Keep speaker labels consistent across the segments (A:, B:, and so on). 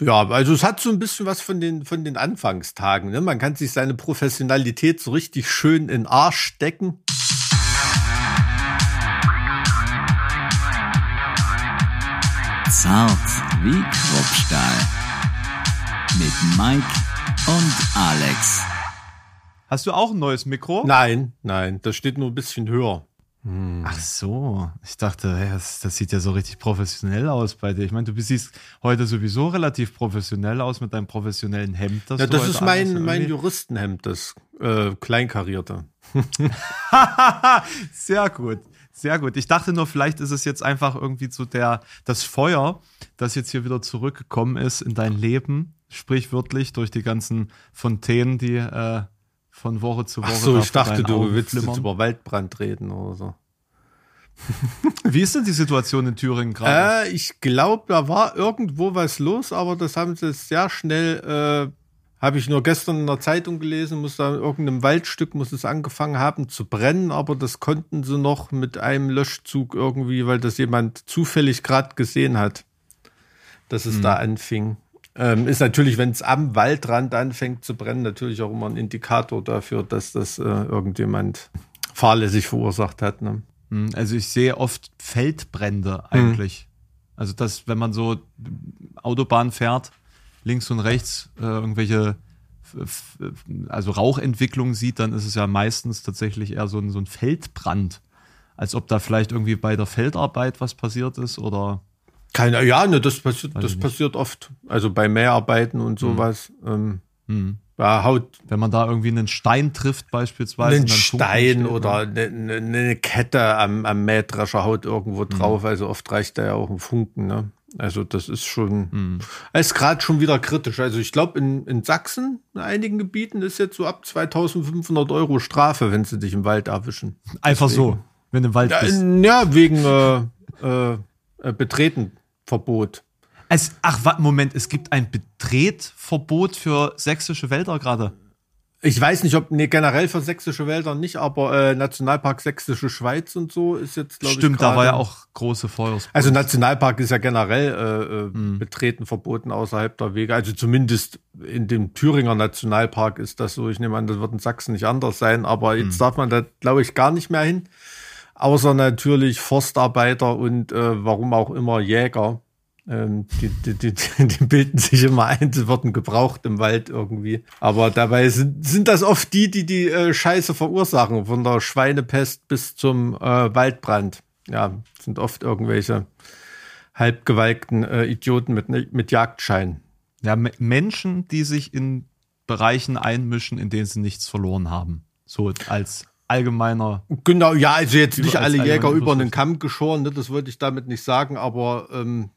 A: Ja, also es hat so ein bisschen was von den, von den Anfangstagen. Ne? Man kann sich seine Professionalität so richtig schön in den Arsch stecken.
B: Zart wie Kruppstahl. Mit Mike und Alex.
C: Hast du auch ein neues Mikro?
A: Nein, nein, das steht nur ein bisschen höher.
C: Ach so, ich dachte, hey, das, das sieht ja so richtig professionell aus bei dir. Ich meine, du siehst heute sowieso relativ professionell aus mit deinem professionellen Hemd.
A: Ja,
C: du
A: das ist mein, mein Juristenhemd, das äh, kleinkarierte.
C: Sehr gut, sehr gut. Ich dachte nur, vielleicht ist es jetzt einfach irgendwie so der, das Feuer, das jetzt hier wieder zurückgekommen ist in dein Leben, sprichwörtlich durch die ganzen Fontänen, die äh, von Woche zu Woche.
A: Ach so, ich dachte, du
C: Augen
A: willst jetzt
C: flimmern.
A: über Waldbrand reden oder so.
C: Wie ist denn die Situation in Thüringen gerade?
A: Äh, ich glaube, da war irgendwo was los, aber das haben sie sehr schnell, äh, habe ich nur gestern in der Zeitung gelesen, muss da in irgendeinem Waldstück muss es angefangen haben zu brennen, aber das konnten sie noch mit einem Löschzug irgendwie, weil das jemand zufällig gerade gesehen hat, dass es da anfing. Ähm, ist natürlich, wenn es am Waldrand anfängt zu brennen, natürlich auch immer ein Indikator dafür, dass das äh, irgendjemand fahrlässig verursacht hat. Ne?
C: Hm, Also ich sehe oft Feldbrände eigentlich. Also dass, wenn man so Autobahn fährt, links und rechts äh, irgendwelche also Rauchentwicklungen sieht, dann ist es ja meistens tatsächlich eher so ein, so ein Feldbrand. Als ob da vielleicht irgendwie bei der Feldarbeit was passiert ist oder
A: Keine, ja, ne, das passiert,
C: Weiß
A: das passiert oft. Also bei Mäharbeiten und sowas. Ähm,
C: hm.
A: ja, haut
C: wenn man da irgendwie einen Stein trifft beispielsweise.
A: einen Stein oder
C: ne?
A: eine, eine, eine Kette am, am Mähdrescher haut irgendwo drauf. Also oft reicht da ja auch ein Funken. Ne? Also das ist schon,
C: Hm.
A: ist gerade schon wieder kritisch. Also ich glaube in, in Sachsen, in einigen Gebieten ist jetzt so ab 2500 Euro Strafe, wenn sie dich im Wald erwischen.
C: Einfach so, wenn du im Wald
A: Ja,
C: bist.
A: ja wegen äh, äh, äh, Betretenverbot.
C: Es, ach, Moment, es gibt ein Betretverbot für sächsische Wälder gerade.
A: Ich weiß nicht, ob, nee, generell für sächsische Wälder nicht, aber äh, Nationalpark Sächsische Schweiz und so ist jetzt, glaube ich,
C: Stimmt, da war ja auch große Feuersbrunst.
A: Also Nationalpark ist ja generell äh, äh,
C: Mhm.
A: betreten verboten außerhalb der Wege. Also zumindest in dem Thüringer Nationalpark ist das so. Ich nehme an, das wird in Sachsen nicht anders sein, aber
C: Mhm.
A: jetzt darf man da, glaube ich, gar nicht mehr hin. Außer natürlich Forstarbeiter und äh, warum auch immer Jäger. Ähm, die, die, die, die bilden sich immer ein, sie werden gebraucht im Wald irgendwie. Aber dabei sind, sind das oft die, die die äh, Scheiße verursachen, von der Schweinepest bis zum äh, Waldbrand. Ja, sind oft irgendwelche halbgewalkten äh, Idioten mit, mit Jagdschein.
C: Ja, Me- Menschen, die sich in Bereichen einmischen, in denen sie nichts verloren haben. So als allgemeiner.
A: Genau, ja, also jetzt nicht alle Jäger über den
C: Überschrift.
A: Kamm geschoren, ne, das wollte ich damit nicht sagen, aber ähm,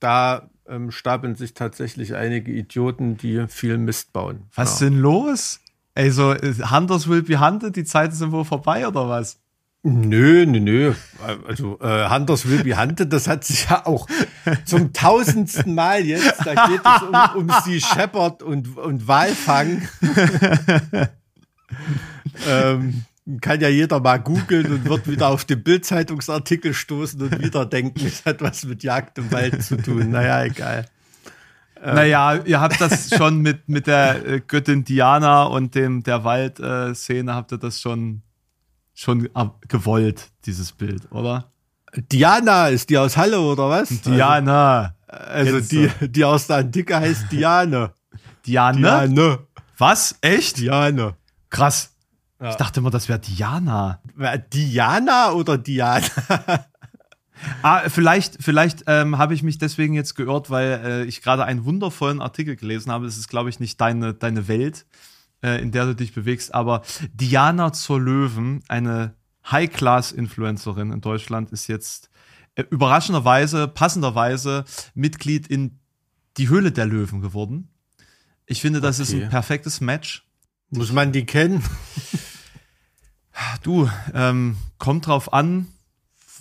A: da ähm, stapeln sich tatsächlich einige Idioten, die viel Mist bauen.
C: Was ist
A: ja.
C: denn los? Ey, so äh, Hunters will be hunted, die Zeiten sind wohl vorbei oder was?
A: Nö, nö, nö. Also äh, Hunters will be hunted, das hat sich ja auch zum tausendsten Mal jetzt, da geht es um, um Sea Shepherd und, und Walfang. ähm, kann ja jeder mal googeln und wird wieder auf den Bild-Zeitungsartikel stoßen und wieder denken, es hat was mit Jagd im Wald zu tun. Naja, egal.
C: Naja, ihr habt das schon mit, mit der äh, Göttin Diana und dem der Wald-Szene, habt ihr das schon, schon gewollt, dieses Bild, oder?
A: Diana, ist die aus Halle oder was?
C: Diana.
A: Also, also die,
C: so.
A: die aus der Antike heißt Diane.
C: Diana?
A: Diane.
C: Was? Echt?
A: Diane.
C: Krass.
A: Ja.
C: Ich dachte immer, das wäre Diana.
A: Diana oder Diana?
C: Ah, vielleicht, vielleicht ähm, habe ich mich deswegen jetzt geirrt, weil äh, ich gerade einen wundervollen Artikel gelesen habe. Es ist, glaube ich, nicht deine, deine Welt, äh, in der du dich bewegst, aber Diana zur Löwen, eine High-Class-Influencerin in Deutschland, ist jetzt äh, überraschenderweise, passenderweise Mitglied in die Höhle der Löwen geworden. Ich finde, das ist
A: Okay.
C: ein perfektes Match.
A: Muss man die kennen?
C: Du, ähm, kommt drauf an,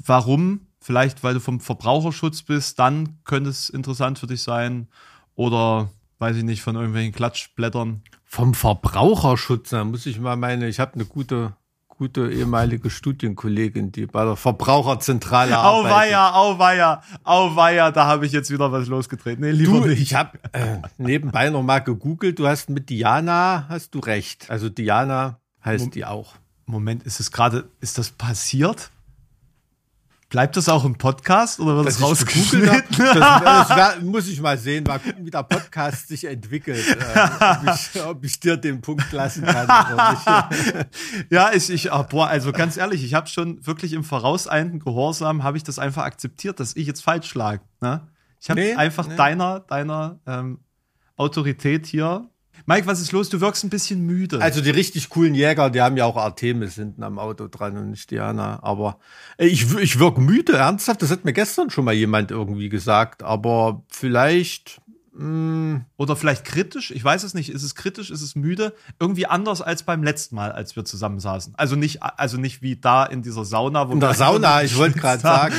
C: warum. Vielleicht, weil du vom Verbraucherschutz bist, dann könnte es interessant für dich sein. Oder, weiß ich nicht, von irgendwelchen Klatschblättern.
A: Vom Verbraucherschutz, da muss ich mal meine, ich habe eine gute, gute ehemalige Studienkollegin, die bei der Verbraucherzentrale
C: Au
A: arbeitet.
C: weia, au weia, au weia, da habe ich jetzt wieder was losgetreten. Nee, lieber
A: Du,
C: nicht.
A: ich habe äh, nebenbei noch mal gegoogelt. Du hast mit Diana, hast du recht. Also Diana heißt die auch.
C: Moment, ist es gerade, ist das passiert? Bleibt das auch im Podcast oder wird das
A: gegoogelt
C: rausgeschnitten?
A: das, das muss ich mal sehen, mal gucken, wie der Podcast sich entwickelt. Äh, ob, ich, ob ich dir den Punkt lassen kann oder nicht.
C: ja, ich, ich, ah, boah, also ganz ehrlich, ich habe schon wirklich im vorauseilenden Gehorsam habe ich das einfach akzeptiert, dass ich jetzt falsch lag. Ne? Ich habe
A: Nee,
C: einfach
A: nee.
C: deiner, deiner ähm, Autorität hier. Mike, was ist los? Du wirkst ein bisschen müde.
A: Also die richtig coolen Jäger, die haben ja auch Artemis hinten am Auto dran und nicht Diana. Aber ich, ich wirke müde, ernsthaft. Das hat mir gestern schon mal jemand irgendwie gesagt. Aber vielleicht. Mh,
C: Oder vielleicht kritisch, ich weiß es nicht. Ist es kritisch, ist es müde? Irgendwie anders als beim letzten Mal, als wir zusammen saßen. Also nicht, also nicht wie da in dieser Sauna. Wo
A: in der Sauna, ich wollte gerade sagen.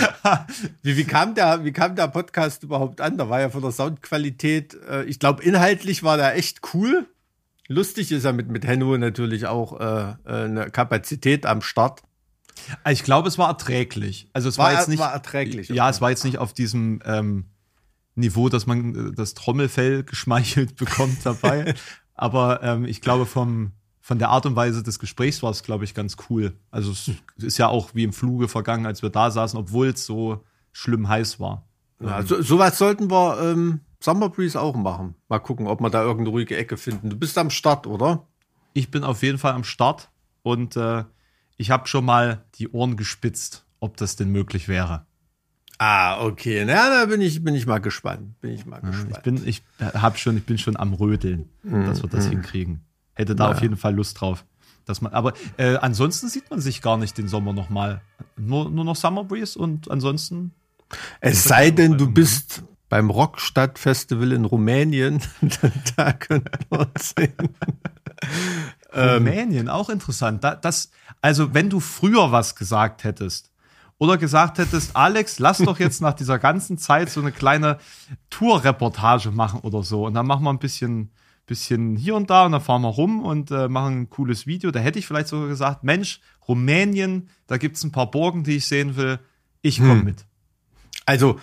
A: Wie, wie, kam der, wie kam der Podcast überhaupt an? Da war ja von der Soundqualität, äh, ich glaube, inhaltlich war der echt cool. Lustig ist ja mit, mit Henno natürlich auch äh, äh, eine Kapazität am Start.
C: Ich glaube, es war erträglich. Also es war,
A: War-
C: jetzt nicht.
A: war erträglich,
C: Ja,
A: okay.
C: es war jetzt nicht auf diesem ähm, Niveau, dass man äh, das Trommelfell geschmeichelt bekommt dabei. Aber ähm, ich glaube, vom, von der Art und Weise des Gesprächs war es, glaube ich, ganz cool. Also es ist ja auch wie im Fluge vergangen, als wir da saßen, obwohl es so schlimm heiß war.
A: Ja, so, sowas sollten wir ähm, Summer Breeze auch machen. Mal gucken, ob wir da irgendeine ruhige Ecke finden. Du bist am Start, oder?
C: Ich bin auf jeden Fall am Start und äh, ich habe schon mal die Ohren gespitzt, ob das denn möglich wäre.
A: Ah, okay. Na, da bin ich, bin ich mal gespannt. Bin ich mal gespannt.
C: Ich bin, ich hab schon, ich bin schon am Rödeln, dass wir das hinkriegen. Hätte da auf jeden Fall Lust drauf. Dass man, aber äh, ansonsten sieht man sich gar nicht den Sommer noch mal. Nur, nur noch Summer Breeze und ansonsten.
A: Es sei denn, du bist beim Rockstadt-Festival in Rumänien. da könnten wir uns sehen.
C: Rumänien, auch interessant. Da, das, also, wenn du früher was gesagt hättest oder gesagt hättest, Alex, lass doch jetzt nach dieser ganzen Zeit so eine kleine Tour-Reportage machen oder so. Und dann machen wir ein bisschen, bisschen hier und da und dann fahren wir rum und äh, machen ein cooles Video. Da hätte ich vielleicht sogar gesagt, Mensch, Rumänien, da gibt es ein paar Burgen, die ich sehen will. Ich komme mit.
A: Also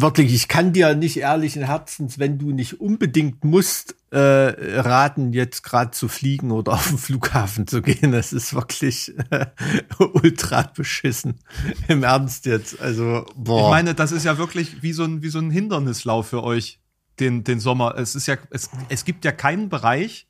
A: wirklich, ich kann dir nicht ehrlichen Herzens, wenn du nicht unbedingt musst, äh, raten, jetzt gerade zu fliegen oder auf den Flughafen zu gehen. Das ist wirklich äh, ultra beschissen. Im Ernst jetzt. Also, boah.
C: Ich meine, das ist ja wirklich wie so ein, wie so ein Hindernislauf für euch, den, den Sommer. Es ist ja, es, es gibt ja keinen Bereich,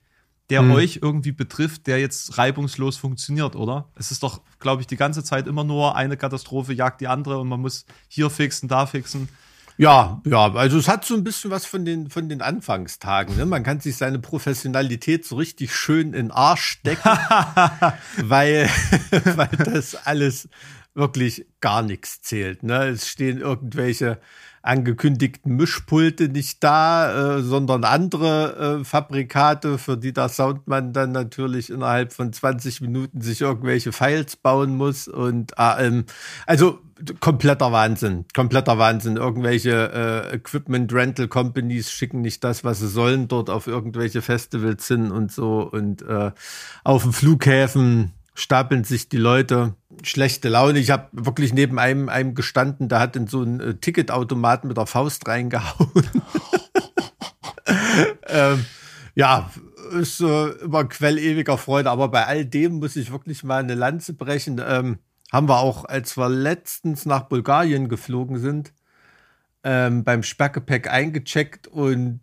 C: der
A: Hm.
C: euch irgendwie betrifft, der jetzt reibungslos funktioniert, oder? Es ist doch, glaube ich, die ganze Zeit immer nur eine Katastrophe jagt die andere und man muss hier fixen, da fixen.
A: Ja, ja, also es hat so ein bisschen was von den, von den Anfangstagen. Ne? Man kann sich seine Professionalität so richtig schön in den Arsch stecken, weil, weil das alles wirklich gar nichts zählt. Ne? Es stehen irgendwelche angekündigten Mischpulte nicht da, äh, sondern andere äh, Fabrikate, für die der Soundmann dann natürlich innerhalb von 20 Minuten sich irgendwelche Files bauen muss. Und ähm, also kompletter Wahnsinn, kompletter Wahnsinn. Irgendwelche äh, Equipment Rental Companies schicken nicht das, was sie sollen, dort auf irgendwelche Festivals hin und so. Und äh, auf den Flughäfen stapeln sich die Leute. Schlechte Laune. Ich habe wirklich neben einem, einem gestanden, der hat in so einen äh, Ticketautomaten mit der Faust reingehauen. ähm, ja, ist äh, immer Quell ewiger Freude. Aber bei all dem muss ich wirklich mal eine Lanze brechen. Ähm, haben wir auch, als wir letztens nach Bulgarien geflogen sind, ähm, beim Sperrgepäck eingecheckt und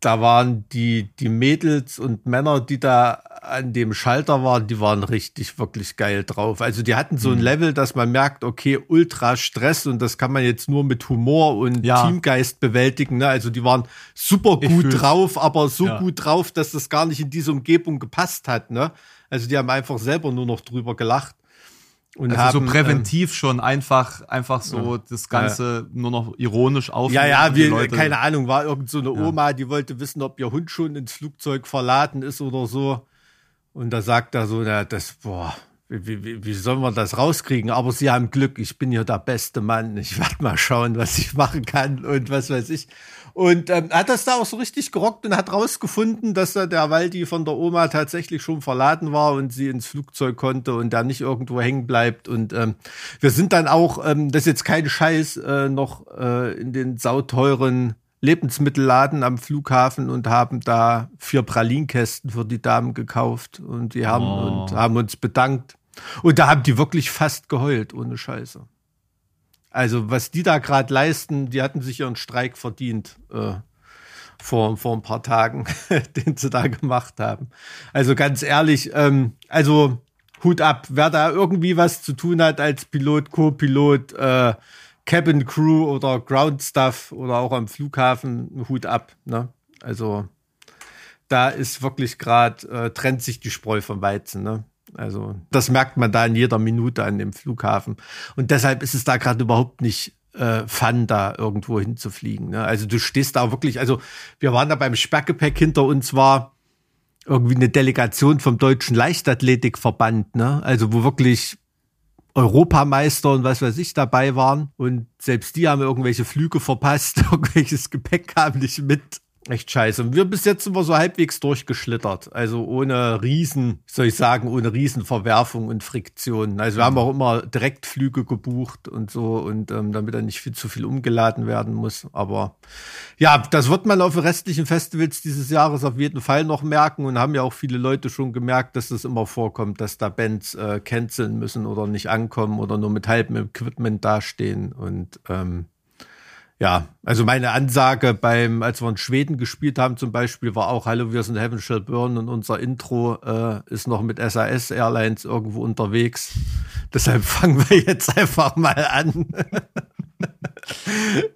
A: da waren die, die Mädels und Männer, die da an dem Schalter waren, die waren richtig, wirklich geil drauf. Also die hatten so ein Level, dass man merkt, okay, ultra Stress und das kann man jetzt nur mit Humor und
C: Ja.
A: Teamgeist bewältigen. Ne? Also die waren super gut drauf, aber so
C: Ja.
A: gut drauf, dass das gar nicht in diese Umgebung gepasst hat. Ne? Also die haben einfach selber nur noch drüber gelacht. Und
C: Also
A: haben,
C: so
A: ähm,
C: präventiv schon einfach, einfach so das Ganze nur noch ironisch auf.
A: Ja, ja, wir,
C: Leute-
A: keine Ahnung, war irgend so eine Oma, die wollte wissen, ob ihr Hund schon ins Flugzeug verladen ist oder so. Und da sagt er so, na, das, boah, wie, wie, wie sollen wir das rauskriegen? Aber sie haben Glück, ich bin hier der beste Mann. Ich werde mal schauen, was ich machen kann und was weiß ich. Und ähm, hat das da auch so richtig gerockt und hat rausgefunden, dass da der Waldi von der Oma tatsächlich schon verladen war und sie ins Flugzeug konnte und da nicht irgendwo hängen bleibt. Und ähm, wir sind dann auch, ähm, das ist jetzt kein Scheiß, äh, noch äh, in den sauteuren Lebensmittelladen am Flughafen und haben da vier Pralinkästen für die Damen gekauft und die haben oh. und haben uns bedankt. Und da haben die wirklich fast geheult, ohne Scheiße. Also, was die da gerade leisten, die hatten sich ihren Streik verdient äh, vor, vor ein paar Tagen, den sie da gemacht haben. Also ganz ehrlich, ähm, also Hut ab, wer da irgendwie was zu tun hat als Pilot, Co-Pilot, äh, Cabin Crew oder Ground Stuff oder auch am Flughafen, Hut ab. Ne? Also da ist wirklich gerade, äh, trennt sich die Spreu vom Weizen. Ne? Also das merkt man da in jeder Minute an dem Flughafen. Und deshalb ist es da gerade überhaupt nicht äh, Fun, da irgendwo hinzufliegen. Ne? Also du stehst da wirklich, also wir waren da beim Sperrgepäck, hinter uns war irgendwie eine Delegation vom Deutschen Leichtathletikverband, ne? Also wo wirklich Europameister und was weiß ich dabei waren. Und selbst die haben irgendwelche Flüge verpasst, irgendwelches Gepäck kam nicht mit. Echt scheiße. Und wir bis jetzt sind wir so halbwegs durchgeschlittert. Also ohne Riesen, soll ich sagen, ohne Riesenverwerfung und Friktionen. Also wir haben auch immer Direktflüge gebucht und so und ähm, damit dann nicht viel zu viel umgeladen werden muss. Aber ja, das wird man auf restlichen Festivals dieses Jahres auf jeden Fall noch merken und haben ja auch viele Leute schon gemerkt, dass das immer vorkommt, dass da Bands äh, canceln müssen oder nicht ankommen oder nur mit halbem Equipment dastehen und ähm, ja, also meine Ansage beim, als wir in Schweden gespielt haben zum Beispiel, war auch Hallo, wir sind Heaven Shall Burn und unser Intro äh, ist noch mit SAS Airlines irgendwo unterwegs. Deshalb fangen wir jetzt einfach mal an.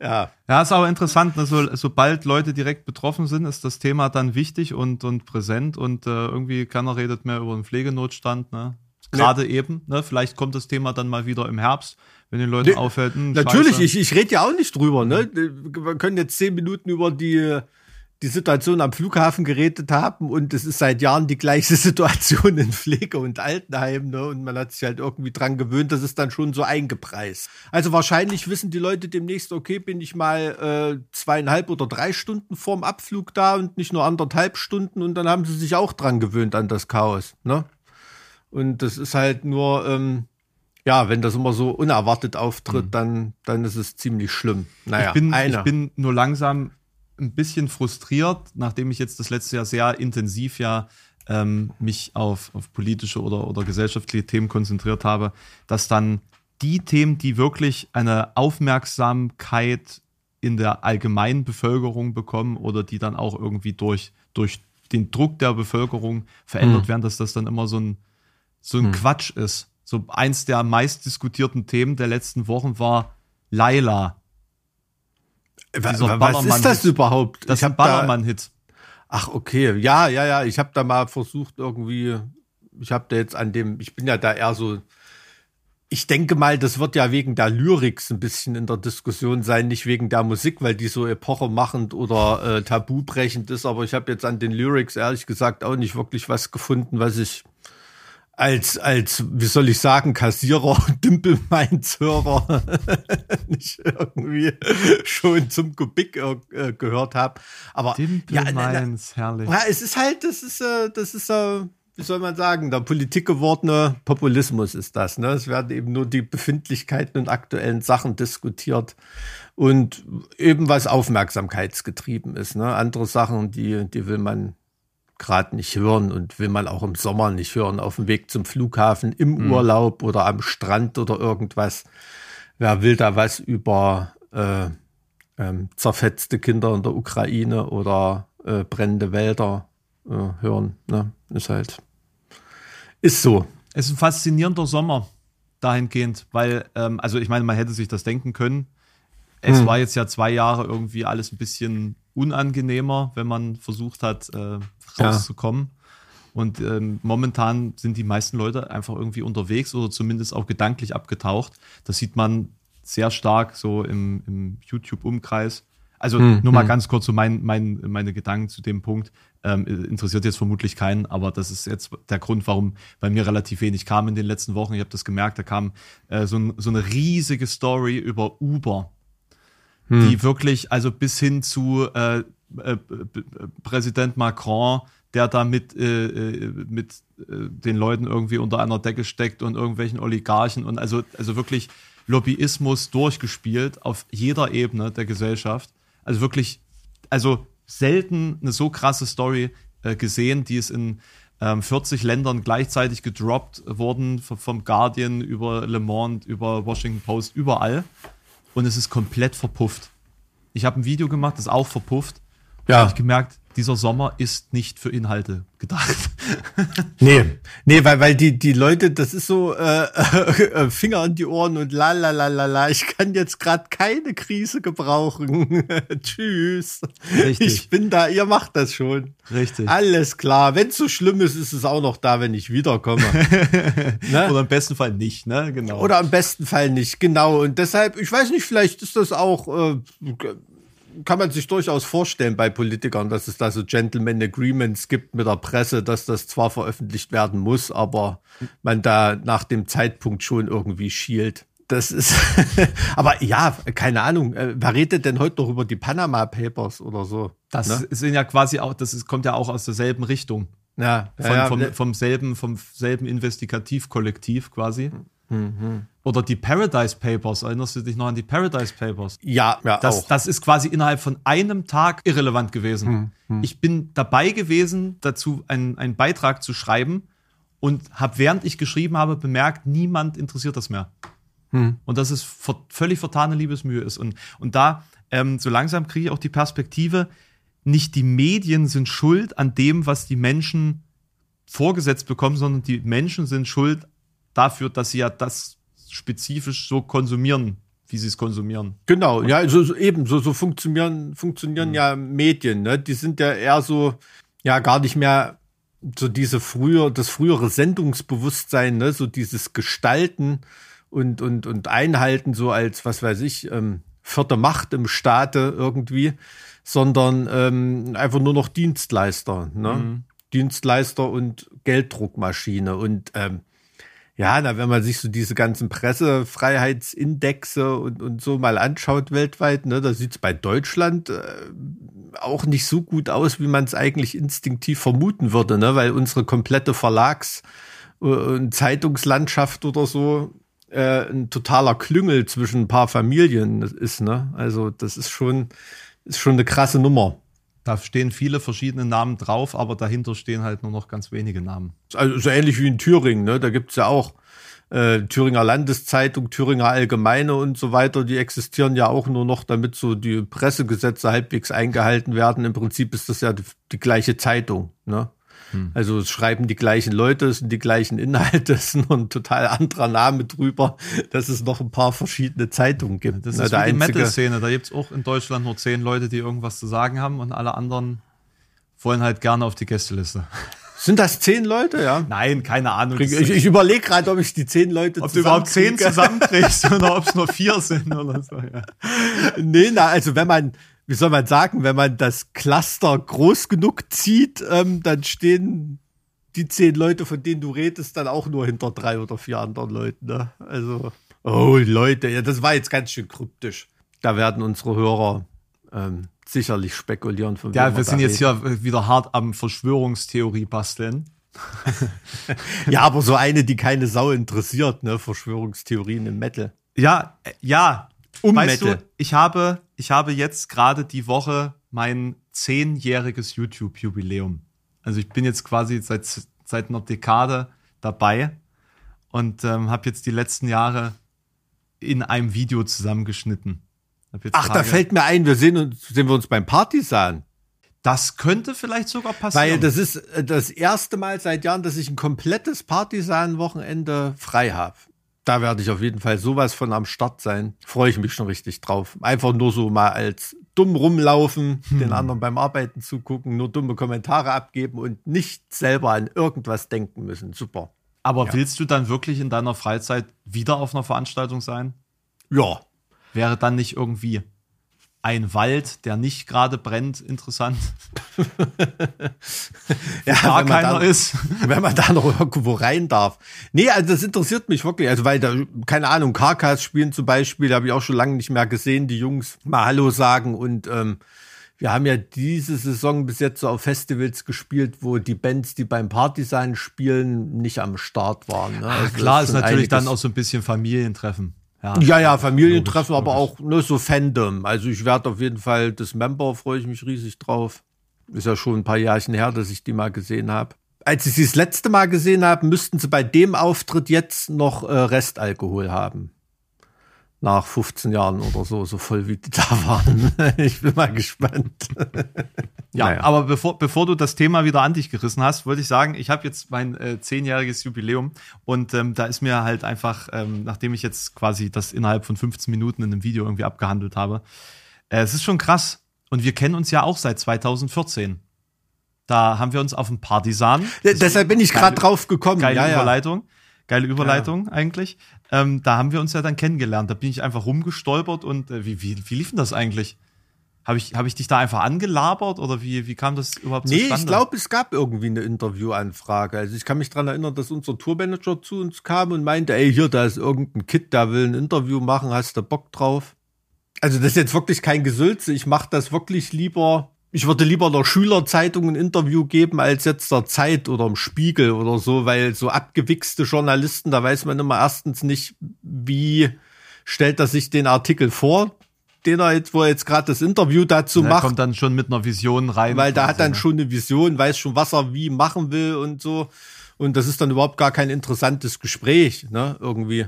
C: ja. Ja, ist aber interessant, ne? so, sobald Leute direkt betroffen sind, ist das Thema dann wichtig und, und präsent und äh, irgendwie keiner redet mehr über den Pflegenotstand, ne? Gerade ja. eben, ne? Vielleicht kommt das Thema dann mal wieder im Herbst wenn den Leuten nee, auffällt. Hm,
A: natürlich, ich, ich rede ja auch nicht drüber. Ne? Wir können jetzt zehn Minuten über die, die Situation am Flughafen geredet haben und es ist seit Jahren die gleiche Situation in Pflege und Altenheim. Ne? Und man hat sich halt irgendwie dran gewöhnt, das ist dann schon so eingepreist. Also wahrscheinlich wissen die Leute demnächst, okay, bin ich mal äh, zweieinhalb oder drei Stunden vorm Abflug da und nicht nur anderthalb Stunden und dann haben sie sich auch dran gewöhnt an das Chaos. Ne? Und das ist halt nur, ähm, ja, wenn das immer so unerwartet auftritt, mhm. dann, dann ist es ziemlich schlimm.
C: Naja, ich bin, ich bin nur langsam ein bisschen frustriert, nachdem ich jetzt das letzte Jahr sehr intensiv ja ähm, mich auf, auf politische oder, oder gesellschaftliche Themen konzentriert habe, dass dann die Themen, die wirklich eine Aufmerksamkeit in der allgemeinen Bevölkerung bekommen oder die dann auch irgendwie durch, durch den Druck der Bevölkerung verändert mhm. werden, dass das dann immer so ein, so ein mhm. Quatsch ist. So eins der meistdiskutierten Themen der letzten Wochen war Laila.
A: Was ist das überhaupt?
C: Das ist ein Ballermann-Hit.
A: Ach, okay. Ja, ja, ja. Ich habe da mal versucht, irgendwie, ich habe da jetzt an dem, ich bin ja da eher so, ich denke mal, das wird ja wegen der Lyrics ein bisschen in der Diskussion sein, nicht wegen der Musik, weil die so epochemachend oder äh, tabubrechend ist. Aber ich habe jetzt an den Lyrics ehrlich gesagt auch nicht wirklich was gefunden, was ich als, als, wie soll ich sagen, Kassierer und Dümpelmeinshörer nicht irgendwie schon zum Kubik äh, gehört habe. Aber
C: Dimpelmeins,
A: ja, herrlich. Ja, es ist halt, das ist, äh, das ist, äh, wie soll man sagen, der Politik gewordene Populismus ist das. Ne? Es werden eben nur die Befindlichkeiten und aktuellen Sachen diskutiert und eben was aufmerksamkeitsgetrieben ist. Ne? Andere Sachen, die, die will man gerade nicht hören und will man auch im Sommer nicht hören, auf dem Weg zum Flughafen, im mhm. Urlaub oder am Strand oder irgendwas. Wer will da was über äh, ähm, zerfetzte Kinder in der Ukraine oder äh, brennende Wälder äh, hören? Ne? Ist halt, ist so.
C: Es ist ein faszinierender Sommer dahingehend, weil, ähm, also ich meine, man hätte sich das denken können. Es hm. war jetzt ja zwei Jahre irgendwie alles ein bisschen unangenehmer, wenn man versucht hat, äh, rauszukommen. Ja. Und ähm, momentan sind die meisten Leute einfach irgendwie unterwegs oder zumindest auch gedanklich abgetaucht. Das sieht man sehr stark so im, im YouTube-Umkreis. Also hm, nur mal hm. ganz kurz so mein, mein, meine Gedanken zu dem Punkt. Ähm, interessiert jetzt vermutlich keinen, aber das ist jetzt der Grund, warum bei mir relativ wenig kam in den letzten Wochen. Ich habe das gemerkt, da kam äh, so, ein, so eine riesige Story über Uber, hm. die wirklich, also bis hin zu äh, äh, Präsident Macron, der da mit, äh, äh mit äh, den Leuten irgendwie unter einer Decke steckt und irgendwelchen Oligarchen und also, also wirklich Lobbyismus durchgespielt auf jeder Ebene der Gesellschaft. Also wirklich, also selten eine so krasse Story äh, gesehen, die ist in ähm, 40 Ländern gleichzeitig gedroppt worden, vom Guardian über Le Monde, über Washington Post, überall. Und es ist komplett verpufft. Ich habe ein Video gemacht, das auch verpufft. Ja. Habe ich gemerkt, dieser Sommer ist nicht für Inhalte gedacht.
A: nee, nee, weil, weil die, die Leute, das ist so äh, äh, Finger an die Ohren und la la la la la, ich kann jetzt gerade keine Krise gebrauchen. Tschüss. Richtig. Ich bin da, ihr macht das schon.
C: Richtig.
A: Alles klar. Wenn es so schlimm ist, ist es auch noch da, wenn ich wiederkomme.
C: ne? Oder im besten Fall nicht, ne?
A: Genau. Oder im besten Fall nicht, genau. Und deshalb, ich weiß nicht, vielleicht ist das auch. Äh, kann man sich durchaus vorstellen bei Politikern, dass es da so Gentleman Agreements gibt mit der Presse, dass das zwar veröffentlicht werden muss, aber man da nach dem Zeitpunkt schon irgendwie schielt. Das ist, aber ja, keine Ahnung. Äh, wer redet denn heute noch über die Panama Papers oder so?
C: Das ne? sind ja quasi auch, das ist, kommt ja auch aus derselben Richtung.
A: Ja,
C: Von, ja, vom, vom, selben, vom selben Investigativkollektiv quasi. Mhm. Oder die Paradise Papers. Erinnerst du dich noch an die Paradise Papers?
A: Ja, ja.
C: Das, auch. das ist quasi innerhalb von einem Tag irrelevant gewesen. Mhm. Ich bin dabei gewesen, dazu einen, einen Beitrag zu schreiben und habe, während ich geschrieben habe, bemerkt, niemand interessiert das mehr. Mhm. Und dass es ver völlig vertane Liebesmühe ist. Und, und da, ähm, so langsam kriege ich auch die Perspektive, nicht die Medien sind schuld an dem, was die Menschen vorgesetzt bekommen, sondern die Menschen sind schuld dafür, dass sie ja das spezifisch so konsumieren, wie sie es konsumieren.
A: Genau, ja, so, eben, so, so funktionieren, funktionieren mhm. ja Medien, ne? Die sind ja eher so, ja, gar nicht mehr so diese früher, das frühere Sendungsbewusstsein, ne? So dieses Gestalten und, und, und Einhalten, so als, was weiß ich, ähm, vierte Macht im Staate irgendwie, sondern ähm, einfach nur noch Dienstleister, ne? Mhm. Dienstleister und Gelddruckmaschine und ähm, ja, na, wenn man sich so diese ganzen Pressefreiheitsindexe und, und so mal anschaut weltweit, ne, da sieht's bei Deutschland äh, auch nicht so gut aus, wie man es eigentlich instinktiv vermuten würde, ne, weil unsere komplette Verlags- und Zeitungslandschaft oder so äh, ein totaler Klüngel zwischen ein paar Familien ist, ne? Also das ist schon, ist schon eine krasse Nummer.
C: Da stehen viele verschiedene Namen drauf, aber dahinter stehen halt nur noch ganz wenige Namen.
A: Also so ähnlich wie in Thüringen, ne? Da gibt's ja auch äh, Thüringer Landeszeitung, Thüringer Allgemeine und so weiter, die existieren ja auch nur noch, damit so die Pressegesetze halbwegs eingehalten werden. Im Prinzip ist das ja die, die gleiche Zeitung, ne? Hm. Also es schreiben die gleichen Leute, es sind die gleichen Inhalte, es ist nur ein total anderer Name drüber, dass es noch ein paar verschiedene Zeitungen gibt.
C: Das ist Na, wie die Metal-Szene, da gibt es auch in Deutschland nur zehn Leute, die irgendwas zu sagen haben und alle anderen wollen halt gerne auf die Gästeliste.
A: Sind das zehn Leute, ja?
C: Nein, keine Ahnung.
A: Ich, ich überlege gerade, ob ich die zehn Leute
C: Ob du überhaupt zehn zusammenkriegst oder ob es nur vier sind oder so, ja.
A: Nee, na, also wenn man, wie soll man sagen, wenn man das Cluster groß genug zieht, ähm, dann stehen die zehn Leute, von denen du redest, dann auch nur hinter drei oder vier anderen Leuten. Ne? Also, oh Leute, ja, das war jetzt ganz schön kryptisch. Da werden unsere Hörer ähm, sicherlich spekulieren.
C: Von ja, wir, sind jetzt reden. hier wieder hart am Verschwörungstheorie basteln.
A: ja, aber so eine, die keine Sau interessiert, ne? Verschwörungstheorien im Metal.
C: Ja, ja, weißt Metal. Du, ich habe, ich habe jetzt gerade die Woche mein zehnjähriges YouTube-Jubiläum. Also ich bin jetzt quasi seit, seit einer Dekade dabei und ähm, habe jetzt die letzten Jahre in einem Video zusammengeschnitten.
A: Ach, Tage. da fällt mir ein, wir sehen, uns, sehen wir uns beim Partisan.
C: Das könnte vielleicht sogar passieren.
A: Weil das ist äh, das erste Mal seit Jahren, dass ich ein komplettes Partisan-Wochenende frei habe da werde ich auf jeden Fall sowas von am Start sein. Freue ich mich schon richtig drauf. Einfach nur so mal als dumm rumlaufen, hm. den anderen beim Arbeiten zugucken, nur dumme Kommentare abgeben und nicht selber an irgendwas denken müssen. Super.
C: Aber ja. willst du dann wirklich in deiner Freizeit wieder auf einer Veranstaltung sein?
A: Ja.
C: Wäre dann nicht irgendwie ein Wald, der nicht gerade brennt, interessant.
A: ja, man
C: keiner
A: da,
C: ist.
A: Wenn man da noch irgendwo rein darf. Nee, also das interessiert mich wirklich. Also, weil da, keine Ahnung, Karkas spielen zum Beispiel, habe ich auch schon lange nicht mehr gesehen, die Jungs mal Hallo sagen und ähm, wir haben ja diese Saison bis jetzt so auf Festivals gespielt, wo die Bands, die beim Partisan spielen, nicht am Start waren. Ne?
C: Also klar, ist natürlich dann auch so ein bisschen Familientreffen.
A: Ja, ja, ja Familientreffen, logisch, aber logisch. auch nur so Fandom. Also ich werde auf jeden Fall das Member, freue ich mich riesig drauf. Ist ja schon ein paar Jahrchen her, dass ich die mal gesehen habe. Als ich sie das letzte Mal gesehen habe, müssten sie bei dem Auftritt jetzt noch äh, Restalkohol haben nach 15 Jahren oder so, so voll wie die da waren. ich bin mal gespannt.
C: ja, naja. aber bevor, bevor du das Thema wieder an dich gerissen hast, wollte ich sagen, ich habe jetzt mein äh, zehnjähriges Jubiläum und ähm, da ist mir halt einfach, ähm, nachdem ich jetzt quasi das innerhalb von 15 Minuten in einem Video irgendwie abgehandelt habe, äh, es ist schon krass. Und wir kennen uns ja auch seit 2014. Da haben wir uns auf dem Partisan.
A: Deshalb bin ich gerade drauf gekommen.
C: Geile ja, Überleitung. Geile Überleitung ja. eigentlich. Ähm, da haben wir uns ja dann kennengelernt. Da bin ich einfach rumgestolpert und äh, wie, wie, wie lief denn das eigentlich? Habe ich, hab ich dich da einfach angelabert oder wie, wie kam das überhaupt
A: nee, zustande? Nee, ich glaube, es gab irgendwie eine Interviewanfrage. Also ich kann mich daran erinnern, dass unser Tourmanager zu uns kam und meinte, ey, hier, da ist irgendein Kid, der will ein Interview machen, hast du Bock drauf? Also das ist jetzt wirklich kein Gesülze. Ich mache das wirklich lieber ich würde lieber der Schülerzeitung ein Interview geben als jetzt der Zeit oder im Spiegel oder so, weil so abgewichste Journalisten, da weiß man immer erstens nicht, wie stellt er sich den Artikel vor, den er jetzt, wo er jetzt gerade das Interview dazu
C: der
A: macht.
C: kommt dann schon mit einer Vision rein.
A: Weil da hat dann ne? schon eine Vision, weiß schon, was er wie machen will und so. Und das ist dann überhaupt gar kein interessantes Gespräch, ne, irgendwie.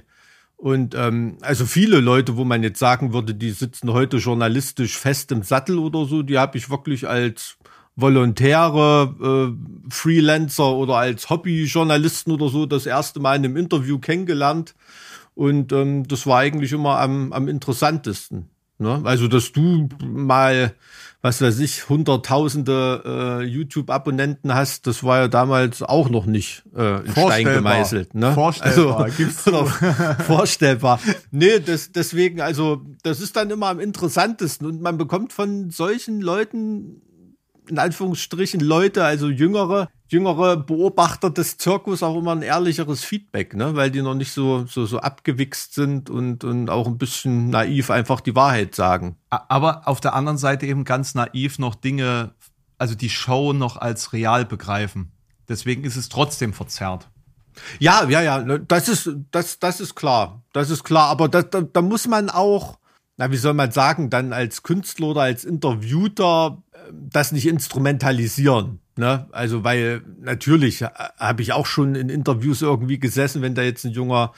A: Und ähm, also viele Leute, wo man jetzt sagen würde, die sitzen heute journalistisch fest im Sattel oder so, die habe ich wirklich als Volontäre, äh, Freelancer oder als Hobbyjournalisten oder so das erste Mal in einem Interview kennengelernt. Und ähm, das war eigentlich immer am, am interessantesten. Ne? Also, dass du mal was weiß ich, hunderttausende äh, YouTube-Abonnenten hast, das war ja damals auch noch nicht äh, in Stein gemeißelt. Ne?
C: Vorstellbar. Also, gibt's
A: vorstellbar. Nee, das, deswegen, also das ist dann immer am interessantesten und man bekommt von solchen Leuten in Anführungsstrichen Leute, also jüngere, jüngere Beobachter des Zirkus auch immer ein ehrlicheres Feedback, ne? weil die noch nicht so, so, so abgewichst sind und, und auch ein bisschen naiv einfach die Wahrheit sagen.
C: Aber auf der anderen Seite eben ganz naiv noch Dinge, also die Show noch als real begreifen. Deswegen ist es trotzdem verzerrt.
A: Ja, ja, ja, ne, das ist, das, das ist klar. Das ist klar. Aber da, da, da muss man auch, na, wie soll man sagen, dann als Künstler oder als Interviewter das nicht instrumentalisieren. Ne? Also, weil natürlich habe ich auch schon in Interviews irgendwie gesessen, wenn da jetzt ein junger,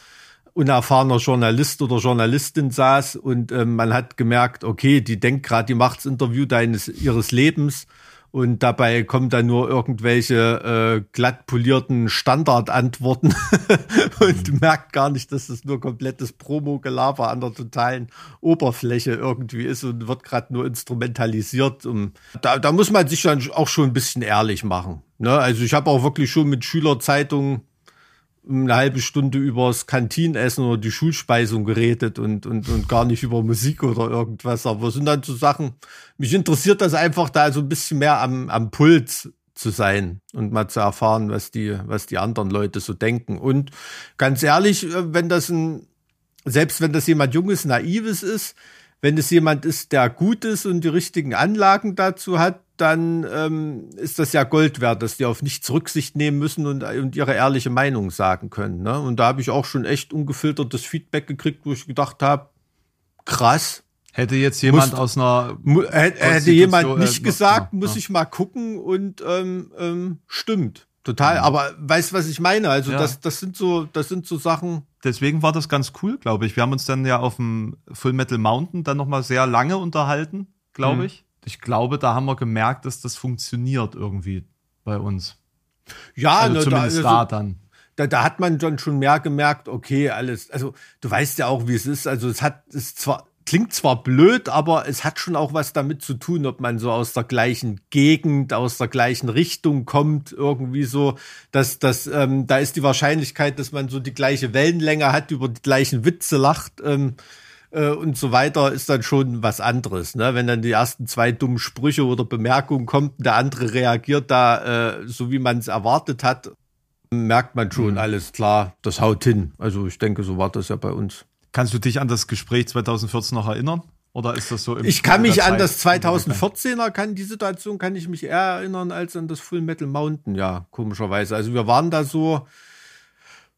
A: unerfahrener Journalist oder Journalistin saß und ähm, man hat gemerkt, okay, die denkt gerade, die macht das Interview deines ihres Lebens und dabei kommen dann nur irgendwelche äh, glatt polierten Standardantworten und mhm. merkt gar nicht, dass das nur komplettes Promo-Gelaber an der totalen Oberfläche irgendwie ist und wird gerade nur instrumentalisiert. Um, da, da muss man sich dann auch schon ein bisschen ehrlich machen. Ne? Also ich habe auch wirklich schon mit Schülerzeitungen eine halbe Stunde übers Kantinenessen oder die Schulspeisung geredet und, und, und gar nicht über Musik oder irgendwas. Aber es sind dann so Sachen, mich interessiert das einfach da so ein bisschen mehr am, am Puls zu sein und mal zu erfahren, was die, was die anderen Leute so denken. Und ganz ehrlich, äh, wenn das ein, selbst wenn das jemand Junges, Naives ist, wenn es jemand ist, der gut ist und die richtigen Anlagen dazu hat, dann ähm, ist das ja Gold wert, dass die auf nichts Rücksicht nehmen müssen und, und ihre ehrliche Meinung sagen können. Ne? Und da habe ich auch schon echt ungefiltertes Feedback gekriegt, wo ich gedacht habe, krass.
C: Hätte jetzt jemand Musst, aus einer
A: hätte, jemand nicht äh, gesagt, ja, muss ja. ich mal gucken und ähm, ähm, stimmt. Total, mhm. aber weißt was ich meine? Also ja. das, das sind so, das sind so Sachen.
C: Deswegen war das ganz cool, glaube ich. Wir haben uns dann ja auf dem Full Metal Mountain dann nochmal sehr lange unterhalten, glaube mhm. ich ich glaube, da haben wir gemerkt, dass das funktioniert irgendwie bei uns.
A: Ja,
C: also ne, zumindest da, also, da dann.
A: Da, da hat man dann schon mehr gemerkt, okay, alles, also du weißt ja auch, wie es ist. Also es hat, es zwar, klingt zwar blöd, aber es hat schon auch was damit zu tun, ob man so aus der gleichen Gegend, aus der gleichen Richtung kommt, irgendwie so, dass, dass ähm, da ist die Wahrscheinlichkeit, dass man so die gleiche Wellenlänge hat, über die gleichen Witze lacht, ähm, äh, und so weiter, ist dann schon was anderes. Ne? Wenn dann die ersten zwei dummen Sprüche oder Bemerkungen kommen, der andere reagiert da äh, so, wie man es erwartet hat, merkt man schon, mhm. alles klar, das haut hin. Also ich denke, so war das ja bei uns.
C: Kannst du dich an das Gespräch 2014 noch erinnern? Oder ist das so
A: im Ich kann mich an das 2014er, kann die Situation kann ich mich eher erinnern als an das Full Metal Mountain, ja, komischerweise. Also wir waren da so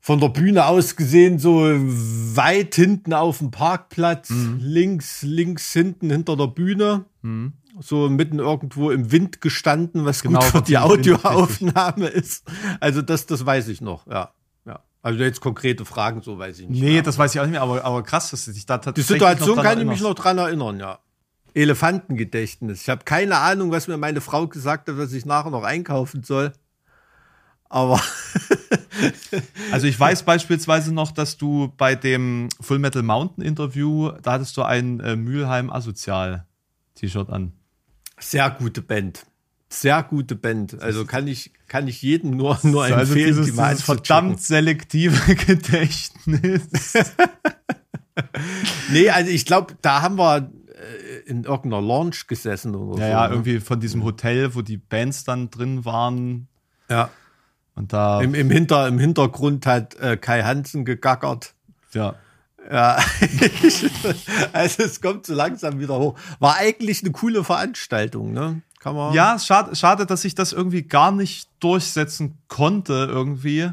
A: von der Bühne aus gesehen so weit hinten auf dem Parkplatz, mhm. links, links hinten hinter der Bühne. Mhm. So mitten irgendwo im Wind gestanden, was genau, gut für die Audioaufnahme ist. Also das, das weiß ich noch, ja. ja. Also jetzt konkrete Fragen, so weiß ich nicht.
C: Nee, mehr. das weiß ich auch nicht mehr, aber, aber krass, dass du dich da
A: tatsächlich Die Situation kann erinnerst. ich mich noch dran erinnern, ja. Elefantengedächtnis. Ich habe keine Ahnung, was mir meine Frau gesagt hat, was ich nachher noch einkaufen soll. Aber
C: also ich weiß beispielsweise noch, dass du bei dem Full Metal Mountain Interview, da hattest du ein äh, Mülheim Asozial T-Shirt an.
A: Sehr gute Band. Sehr gute Band. Also kann ich, kann ich jedem nur, nur also empfehlen,
C: dieses, die mal dieses verdammt selektive Gedächtnis.
A: nee, also ich glaube, da haben wir äh, in irgendeiner Launch gesessen oder
C: ja, so. Ja, ne? irgendwie von diesem Hotel, wo die Bands dann drin waren.
A: Ja. Und da Im, im, Hinter, im Hintergrund hat äh, Kai Hansen gegackert.
C: Ja.
A: Ja, also es kommt so langsam wieder hoch. War eigentlich eine coole Veranstaltung, ne?
C: Kann man. Ja, schade, schade, dass ich das irgendwie gar nicht durchsetzen konnte, irgendwie.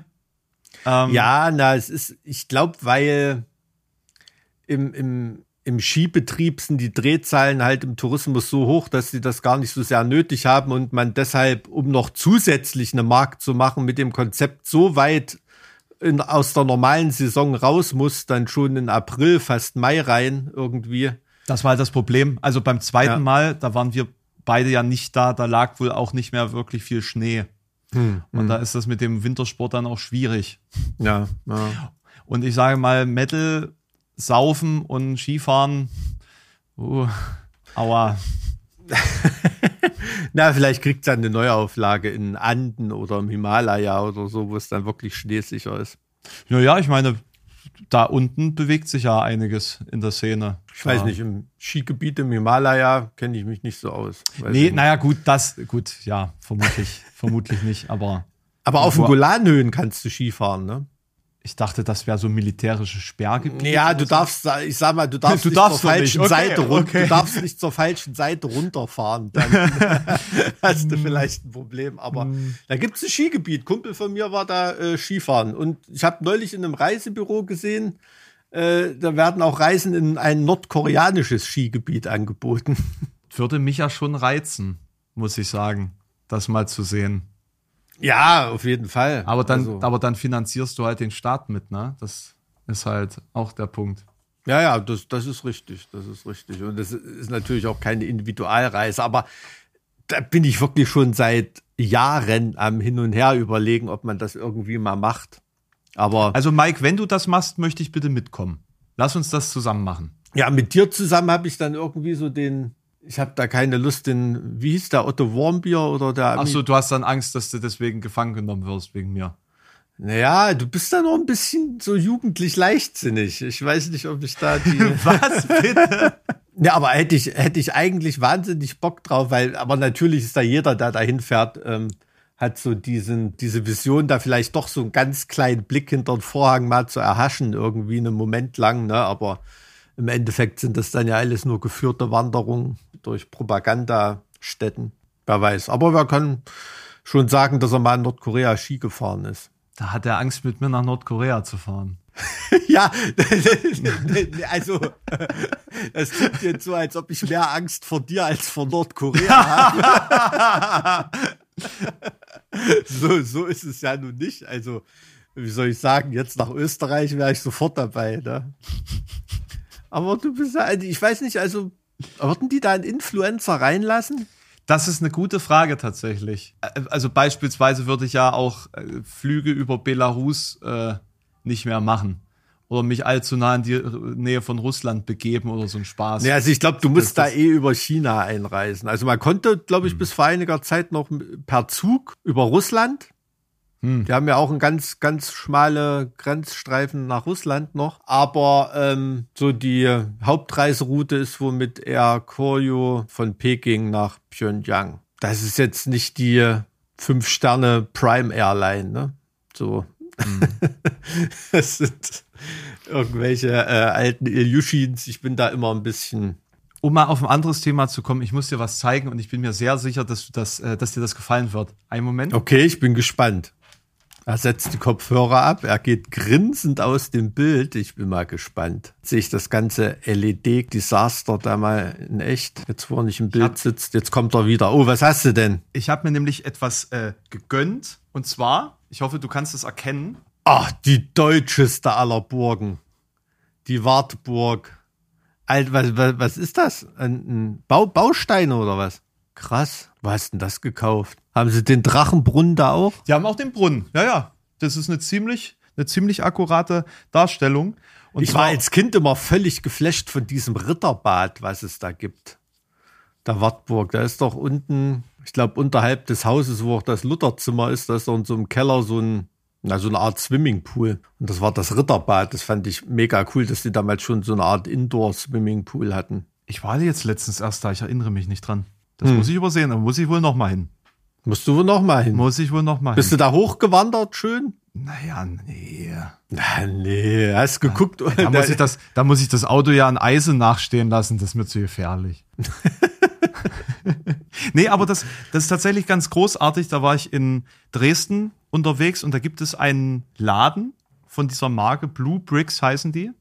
A: Ähm ja, na, es ist, ich glaube, weil im, im, im Skibetrieb sind die Drehzahlen halt im Tourismus so hoch, dass sie das gar nicht so sehr nötig haben und man deshalb, um noch zusätzlich eine Markt zu machen, mit dem Konzept so weit in, aus der normalen Saison raus muss, dann schon in April, fast Mai rein irgendwie.
C: Das war halt das Problem. Also beim zweiten ja. Mal, da waren wir beide ja nicht da, da lag wohl auch nicht mehr wirklich viel Schnee. Hm, und hm. da ist das mit dem Wintersport dann auch schwierig.
A: Ja, ja.
C: Und ich sage mal, Metal Saufen und Skifahren. Uh, aua.
A: Na, vielleicht kriegt es dann eine Neuauflage in Anden oder im Himalaya oder so, wo es dann wirklich schneesicher ist.
C: Naja, ich meine, da unten bewegt sich ja einiges in der Szene.
A: Ich weiß nicht, im Skigebiet im Himalaya kenne ich mich nicht so aus.
C: Weiß nee, naja, gut, das, gut, ja, vermutlich, vermutlich nicht, aber.
A: Aber auf den Golanhöhen kannst du Skifahren, ne?
C: Ich dachte, das wäre so militärische Sperrgebiet.
A: Ja, du darfst, ich sag mal, du darfst, du nicht darfst zur falschen okay, Seite okay. runter, du darfst nicht zur falschen Seite runterfahren. Dann hast du vielleicht ein Problem. Aber mm. da gibt es ein Skigebiet. Kumpel von mir war da äh, Skifahren. Und ich habe neulich in einem Reisebüro gesehen, äh, da werden auch Reisen in ein nordkoreanisches Skigebiet angeboten.
C: Würde mich ja schon reizen, muss ich sagen, das mal zu sehen.
A: Ja, auf jeden Fall.
C: Aber dann, also. aber dann finanzierst du halt den Staat mit, ne? Das ist halt auch der Punkt.
A: Ja, ja, das, das ist richtig, das ist richtig. Und das ist natürlich auch keine Individualreise, aber da bin ich wirklich schon seit Jahren am Hin und Her überlegen, ob man das irgendwie mal macht. Aber.
C: Also, Mike, wenn du das machst, möchte ich bitte mitkommen. Lass uns das zusammen machen.
A: Ja, mit dir zusammen habe ich dann irgendwie so den, ich habe da keine Lust, den, wie hieß der, Otto Warmbier oder der.
C: Ach so, du hast dann Angst, dass du deswegen gefangen genommen wirst wegen mir.
A: Naja, du bist da noch ein bisschen so jugendlich leichtsinnig. Ich weiß nicht, ob ich da die.
C: Was bitte?
A: Ja, aber hätte ich, hätte ich eigentlich wahnsinnig Bock drauf, weil, aber natürlich ist da jeder, der da hinfährt, ähm, hat so diesen, diese Vision, da vielleicht doch so einen ganz kleinen Blick hinter den Vorhang mal zu erhaschen, irgendwie einen Moment lang, ne, aber im Endeffekt sind das dann ja alles nur geführte Wanderungen durch Propagandastätten. Wer weiß. Aber wer kann schon sagen, dass er mal in Nordkorea Ski gefahren ist.
C: Da hat er Angst, mit mir nach Nordkorea zu fahren.
A: ja, also das klingt jetzt so, als ob ich mehr Angst vor dir als vor Nordkorea habe. so, so ist es ja nun nicht. Also, wie soll ich sagen, jetzt nach Österreich wäre ich sofort dabei. Ne? Aber du bist ja, also ich weiß nicht, also würden die da einen Influencer reinlassen?
C: Das ist eine gute Frage tatsächlich. Also beispielsweise würde ich ja auch äh, Flüge über Belarus äh, nicht mehr machen. Oder mich allzu nah in die Nähe von Russland begeben oder so ein Spaß.
A: Ja, also ich glaube, du musst da eh über China einreisen. Also man konnte, glaube ich, hm. bis vor einiger Zeit noch per Zug über Russland Die haben ja auch einen ganz, ganz schmale Grenzstreifen nach Russland noch. Aber ähm, so die Hauptreiseroute ist wohl mit Air Koryo von Peking nach Pyongyang. Das ist jetzt nicht die fünf Sterne Prime Airline, ne? So. das sind irgendwelche äh, alten Illushins. Ich bin da immer ein bisschen.
C: Um mal auf ein anderes Thema zu kommen, ich muss dir was zeigen und ich bin mir sehr sicher, dass, du das, äh, dass dir das gefallen wird. Einen Moment.
A: Okay, ich bin gespannt. Er setzt die Kopfhörer ab, er geht grinsend aus dem Bild. Ich bin mal gespannt. Sehe ich das ganze LED-Desaster da mal in echt? Jetzt, wo er nicht im Bild
C: hab-
A: sitzt, jetzt kommt er wieder. Oh, was hast du denn?
C: Ich habe mir nämlich etwas äh, gegönnt und zwar, ich hoffe, du kannst es erkennen.
A: Ach, die deutscheste aller Burgen. Die Wartburg. Alt, was, was, was ist das? Ein, ein Bau, Bausteine oder was? Krass. Wo hast denn das gekauft? Haben sie den Drachenbrunnen da auch?
C: Die haben auch den Brunnen. Ja, ja. Das ist eine ziemlich, eine ziemlich akkurate Darstellung. Und
A: ich war als Kind immer völlig geflasht von diesem Ritterbad, was es da gibt. Der Wartburg, da ist doch unten, ich glaube, unterhalb des Hauses, wo auch das Lutherzimmer ist, da ist doch in so einem Keller so ein, na, so eine Art Swimmingpool. Und das war das Ritterbad. Das fand ich mega cool, dass die damals schon so eine Art Indoor-Swimmingpool hatten.
C: ich war jetzt letztens erst da, ich erinnere mich nicht dran. Das muss ich übersehen, da muss ich wohl noch mal hin.
A: Musst du wohl noch mal hin.
C: Muss ich wohl noch mal
A: Bist
C: hin.
A: du da hochgewandert schön?
C: Naja, nee.
A: Na, nee, hast geguckt.
C: Da muss, ich das, da muss ich das Auto ja an Eisen nachstehen lassen, das ist mir zu gefährlich. nee, aber das, das ist tatsächlich ganz großartig. Da war ich in Dresden unterwegs und da gibt es einen Laden von dieser Marke, Blue Bricks heißen die.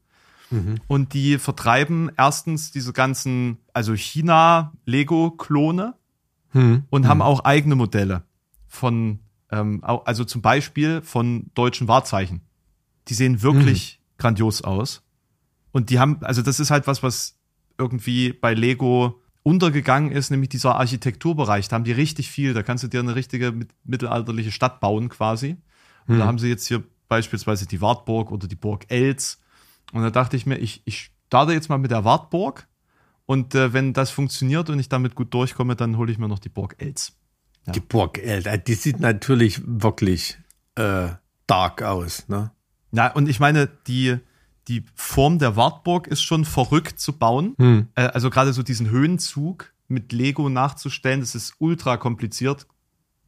C: Und die vertreiben erstens diese ganzen, also China-Lego-Klone und haben auch eigene Modelle von, ähm, also zum Beispiel von deutschen Wahrzeichen. Die sehen wirklich grandios aus. Und die haben, also das ist halt was, was irgendwie bei Lego untergegangen ist, nämlich dieser Architekturbereich. Da haben die richtig viel. Da kannst du dir eine richtige mit- mittelalterliche Stadt bauen quasi. Und da haben sie jetzt hier beispielsweise die Wartburg oder die Burg Els. Und da dachte ich mir, ich, ich starte jetzt mal mit der Wartburg. Und äh, wenn das funktioniert und ich damit gut durchkomme, dann hole ich mir noch die Burg Els.
A: Die Burg, Alter, die sieht natürlich wirklich äh, dark aus, ne?
C: Ja, und ich meine, die, die Form der Wartburg ist schon verrückt zu bauen. Äh, also gerade so diesen Höhenzug mit Lego nachzustellen, das ist ultra kompliziert.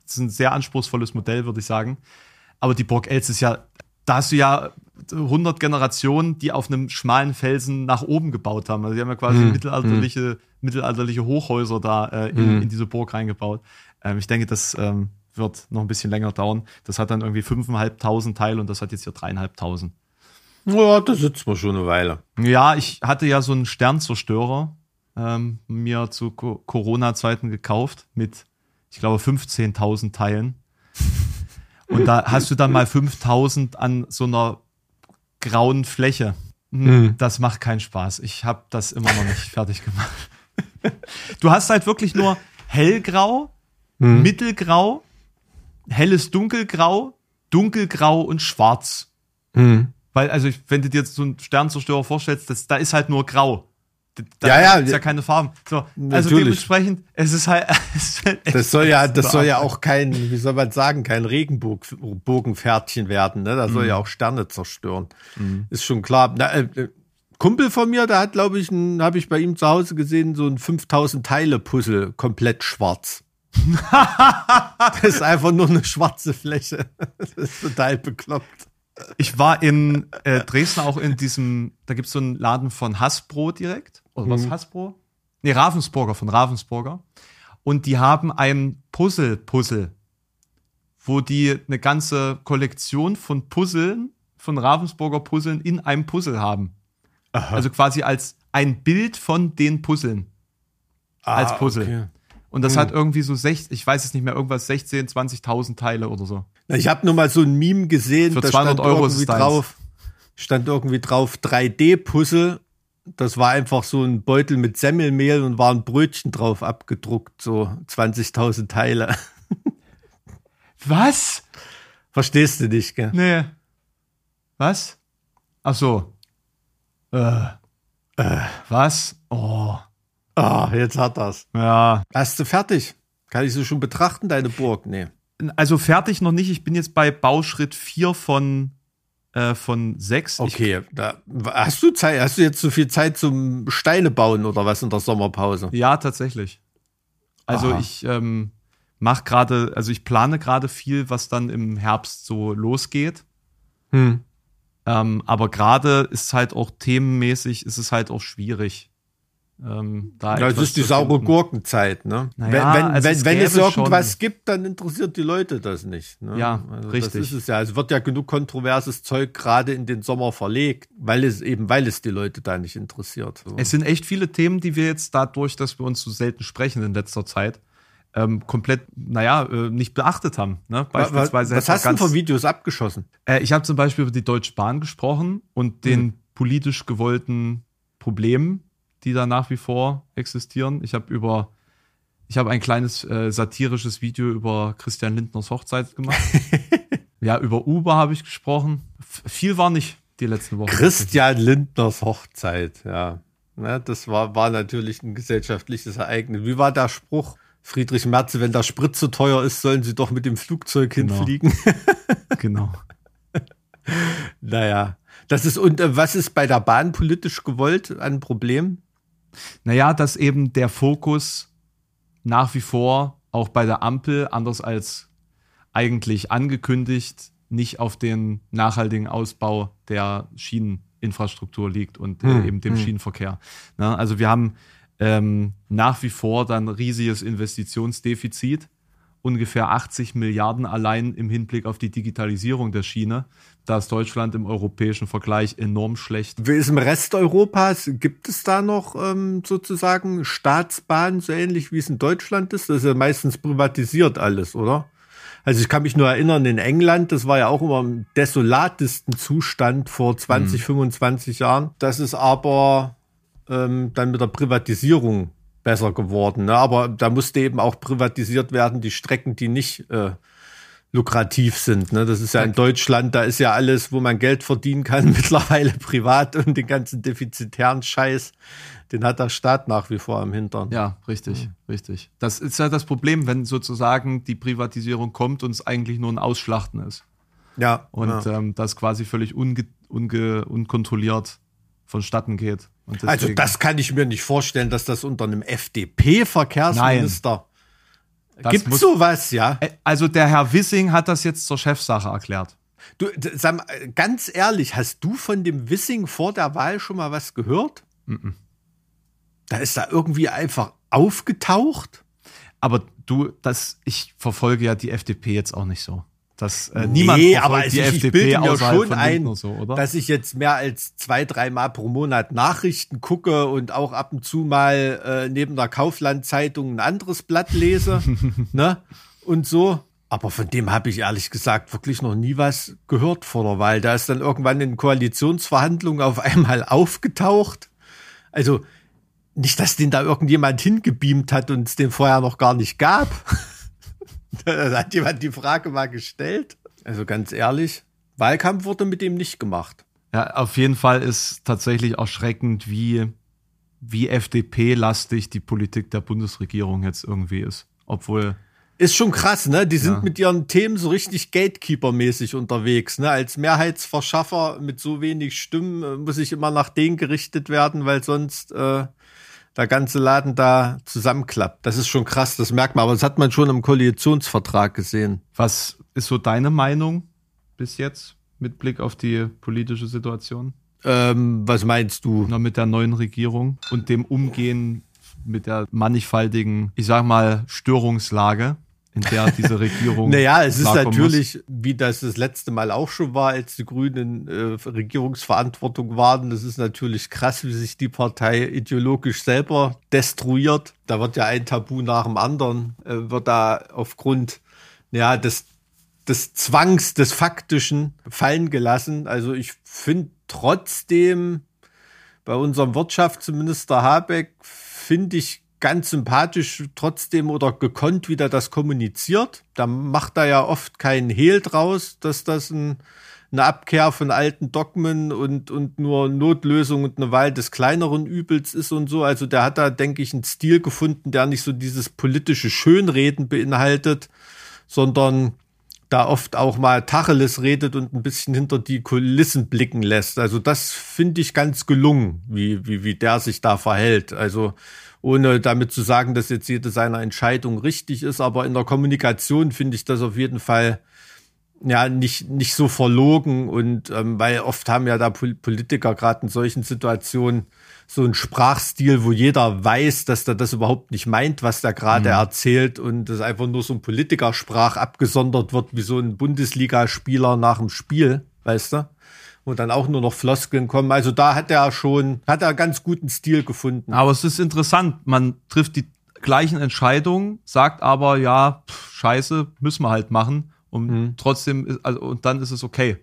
C: Das ist ein sehr anspruchsvolles Modell, würde ich sagen. Aber die Burg Els ist ja, da hast du ja 100 Generationen, die auf einem schmalen Felsen nach oben gebaut haben. Also die haben ja quasi mittelalterliche, mittelalterliche Hochhäuser da äh, in, in diese Burg reingebaut. Ähm, ich denke, das ähm, wird noch ein bisschen länger dauern. Das hat dann irgendwie 5.500 Teile und das hat jetzt hier 3.500.
A: Ja, da sitzt man schon eine Weile.
C: Ja, ich hatte ja so einen Sternzerstörer ähm, mir zu Co Corona-Zeiten gekauft mit, ich glaube, 15.000 Teilen. Und da hast du dann mal 5.000 an so einer grauen Fläche. Hm, Das macht keinen Spaß. Ich habe das immer noch nicht fertig gemacht. Du hast halt wirklich nur hellgrau, mittelgrau, helles dunkelgrau, dunkelgrau und schwarz. Weil, also, wenn du dir jetzt so einen Sternzerstörer vorstellst, das, da ist halt nur grau. Da
A: Ja, ja.
C: ist ja keine Farben. So, also
A: Natürlich.
C: dementsprechend, es ist halt. Es
A: Das soll ja, das soll ja auch kein, wie soll man sagen, kein Regenbogenpferdchen werden, ne? Das soll ja auch Sterne zerstören. Ist schon klar. Na, äh, äh, Kumpel von mir, der hat, glaube ich, habe ich bei ihm zu Hause gesehen, so ein 5000 Teile Puzzle, komplett schwarz. das ist einfach nur eine schwarze Fläche. Das ist total bekloppt.
C: Ich war in äh, Dresden auch in diesem, da gibt es so einen Laden von Hasbro direkt. Oder was, Hasbro? Nee, Ravensburger, von Ravensburger. Und die haben ein Puzzle-Puzzle, wo die eine ganze Kollektion von Puzzeln, von Ravensburger Puzzeln in einem Puzzle haben. Also quasi als ein Bild von den Puzzeln. als Puzzle.
A: Ah, okay.
C: Und das hat irgendwie so 60, ich weiß es nicht mehr, irgendwas 16, 20.000 Teile oder so.
A: Na, Ich habe nur mal so ein Meme gesehen,
C: Für
A: da
C: 200
A: stand
C: Euro
A: irgendwie drauf, stand irgendwie drauf 3D-Puzzle. Das war einfach so ein Beutel mit Semmelmehl und war ein Brötchen drauf abgedruckt, so 20.000 Teile.
C: Was?
A: Verstehst du nicht, gell?
C: Nee. Was? Ach so. Äh. Äh. Was? Oh.
A: Ah, jetzt hat das.
C: Ja.
A: Hast du fertig? Kann ich so schon betrachten, deine Burg? Nee.
C: Also fertig noch nicht. Ich bin jetzt bei Bauschritt 4 von, äh, von 6.
A: Okay, da, hast du Zeit, hast du jetzt so viel Zeit zum Steine bauen oder was in der Sommerpause?
C: Ja, tatsächlich. Also
A: Aha.
C: ich ähm, mache gerade, also ich plane gerade viel, was dann im Herbst so losgeht.
A: Hm.
C: Ähm, aber gerade ist halt auch themenmäßig, ist es halt auch schwierig. Ähm, da etwas
A: ist die saure. Gurkenzeit, ne?
C: Naja,
A: wenn wenn,
C: also
A: wenn,
C: es
A: wenn es irgendwas
C: schon-
A: gibt, dann interessiert die Leute das nicht. Ne?
C: Ja,
A: also
C: richtig.
A: Das ist es ja. Es wird ja genug kontroverses Zeug gerade in den Sommer verlegt, weil es eben, weil es die Leute da nicht interessiert. So.
C: Es sind echt viele Themen, die wir jetzt dadurch, dass wir uns so selten sprechen in letzter Zeit, ähm, komplett, naja, äh, nicht beachtet haben. Ne? Beispielsweise
A: was
C: etwa
A: hast du für Videos abgeschossen?
C: Äh, ich habe zum Beispiel über die Deutsche Bahn gesprochen und den
A: Mhm.
C: politisch gewollten Problemen, die da nach wie vor existieren. Ich habe über, ich habe ein kleines äh, satirisches Video über Christian Lindners Hochzeit gemacht. ja, über Uber habe ich gesprochen. F viel war nicht die letzten Wochen.
A: Christian Lindners Hochzeit, ja. Ne, das war, war natürlich ein gesellschaftliches Ereignis. Wie war der Spruch? Friedrich Merze, wenn der Sprit zu teuer ist, sollen sie doch mit dem Flugzeug
C: Genau.
A: hinfliegen.
C: Genau.
A: naja. Das ist, und äh, was ist bei der Bahn politisch gewollt an Problem?
C: Naja, dass eben der Fokus nach wie vor auch bei der Ampel, anders als eigentlich angekündigt, nicht auf den nachhaltigen Ausbau der Schieneninfrastruktur liegt und
A: Hm,
C: äh, eben dem
A: hm.
C: Schienenverkehr. Ne? Also wir haben ähm, nach wie vor dann riesiges Investitionsdefizit, ungefähr 80 Milliarden allein im Hinblick auf die Digitalisierung der Schiene. Da ist Deutschland im europäischen Vergleich enorm schlecht.
A: Wie ist im Rest Europas? Gibt es da noch ähm, sozusagen Staatsbahnen, so ähnlich wie es in Deutschland ist? Das ist ja meistens privatisiert alles, oder? Also ich kann mich nur erinnern, in England, das war ja auch immer im desolatesten Zustand vor 20, 25 Jahren. Das ist aber ähm, dann mit der Privatisierung besser geworden. Ne? Aber da musste eben auch privatisiert werden, die Strecken, die nicht äh, lukrativ sind. Ne? Das ist ja in Deutschland, da ist ja alles, wo man Geld verdienen kann, mittlerweile privat und den ganzen defizitären Scheiß, den hat der Staat nach wie vor am Hintern.
C: Ja, richtig, richtig. Das ist ja das Problem, wenn sozusagen die Privatisierung kommt und es eigentlich nur ein Ausschlachten ist.
A: ja
C: Und
A: ja.
C: ähm, das quasi völlig unge unge unkontrolliert vonstatten geht.
A: Also das kann ich mir nicht vorstellen, dass das unter einem FDP-Verkehrsminister gibt
C: muss-
A: sowas, ja.
C: Also der Herr Wissing hat das jetzt zur Chefsache erklärt.
A: Du, sag mal, ganz ehrlich, hast du von dem Wissing vor der Wahl schon mal was gehört? Da ist da irgendwie einfach aufgetaucht.
C: Aber du, das, ich verfolge ja die FDP jetzt auch nicht so. Das, äh, niemand
A: nee, aber
C: die
A: ich, ich
C: FDP
A: bilde mir schon ein,
C: so, oder?
A: dass ich jetzt mehr als zwei, dreimal pro Monat Nachrichten gucke und auch ab und zu mal äh, neben der Kaufland-Zeitung ein anderes Blatt lese. ne? Und so. Aber von dem habe ich ehrlich gesagt wirklich noch nie was gehört vor der Wahl. Da ist dann irgendwann in Koalitionsverhandlungen auf einmal aufgetaucht. Also nicht, dass den da irgendjemand hingebeamt hat und es den vorher noch gar nicht gab. da hat jemand die Frage mal gestellt. Also ganz ehrlich, Wahlkampf wurde mit dem nicht gemacht.
C: Ja, auf jeden Fall ist tatsächlich erschreckend, wie, wie FDP-lastig die Politik der Bundesregierung jetzt irgendwie ist. Obwohl,
A: Ist schon krass, ne? Die sind
C: Ja.
A: mit ihren Themen so richtig Gatekeeper-mäßig unterwegs, ne? Als Mehrheitsverschaffer mit so wenig Stimmen äh, muss ich immer nach denen gerichtet werden, weil sonst äh, der ganze Laden da zusammenklappt. Das ist schon krass, das merkt man. Aber das hat man schon im Koalitionsvertrag gesehen.
C: was ist so deine Meinung bis jetzt mit Blick auf die politische Situation?
A: Ähm, was meinst du?
C: Na, mit der neuen Regierung und dem Umgehen mit der mannigfaltigen, ich sag mal, Störungslage, in der diese Regierung.
A: Naja, es ist natürlich, wie das das letzte Mal auch schon war, als die Grünen äh, Regierungsverantwortung waren. Das ist natürlich krass, wie sich die Partei ideologisch selber destruiert. Da wird ja ein Tabu nach dem anderen, äh, wird da aufgrund ja, des, des Zwangs, des Faktischen fallen gelassen. Also ich finde trotzdem bei unserem Wirtschaftsminister Habeck, finde ich ganz sympathisch trotzdem oder gekonnt, wie der das kommuniziert. Da macht er ja oft keinen Hehl draus, dass das ein, eine Abkehr von alten Dogmen und, und nur Notlösung und eine Wahl des kleineren Übels ist und so. Also der hat da, denke ich, einen Stil gefunden, der nicht so dieses politische Schönreden beinhaltet, sondern da oft auch mal Tacheles redet und ein bisschen hinter die Kulissen blicken lässt. Also das finde ich ganz gelungen, wie, wie, wie der sich da verhält. Also ohne damit zu sagen, dass jetzt jede seiner Entscheidung richtig ist, aber in der Kommunikation finde ich das auf jeden Fall ja nicht nicht so verlogen und ähm, weil oft haben ja da Politiker gerade in solchen Situationen so ein Sprachstil, wo jeder weiß, dass der das überhaupt nicht meint, was der gerade mhm. erzählt und das einfach nur so ein Politikersprach abgesondert wird, wie so ein Bundesligaspieler nach dem Spiel, weißt du? Wo dann auch nur noch Floskeln kommen. Also da hat er schon, hat er ganz guten Stil gefunden.
C: Aber es ist interessant, man trifft die gleichen Entscheidungen, sagt aber, ja, pff, scheiße, müssen wir halt machen. Und mhm. trotzdem, also, und dann ist es okay.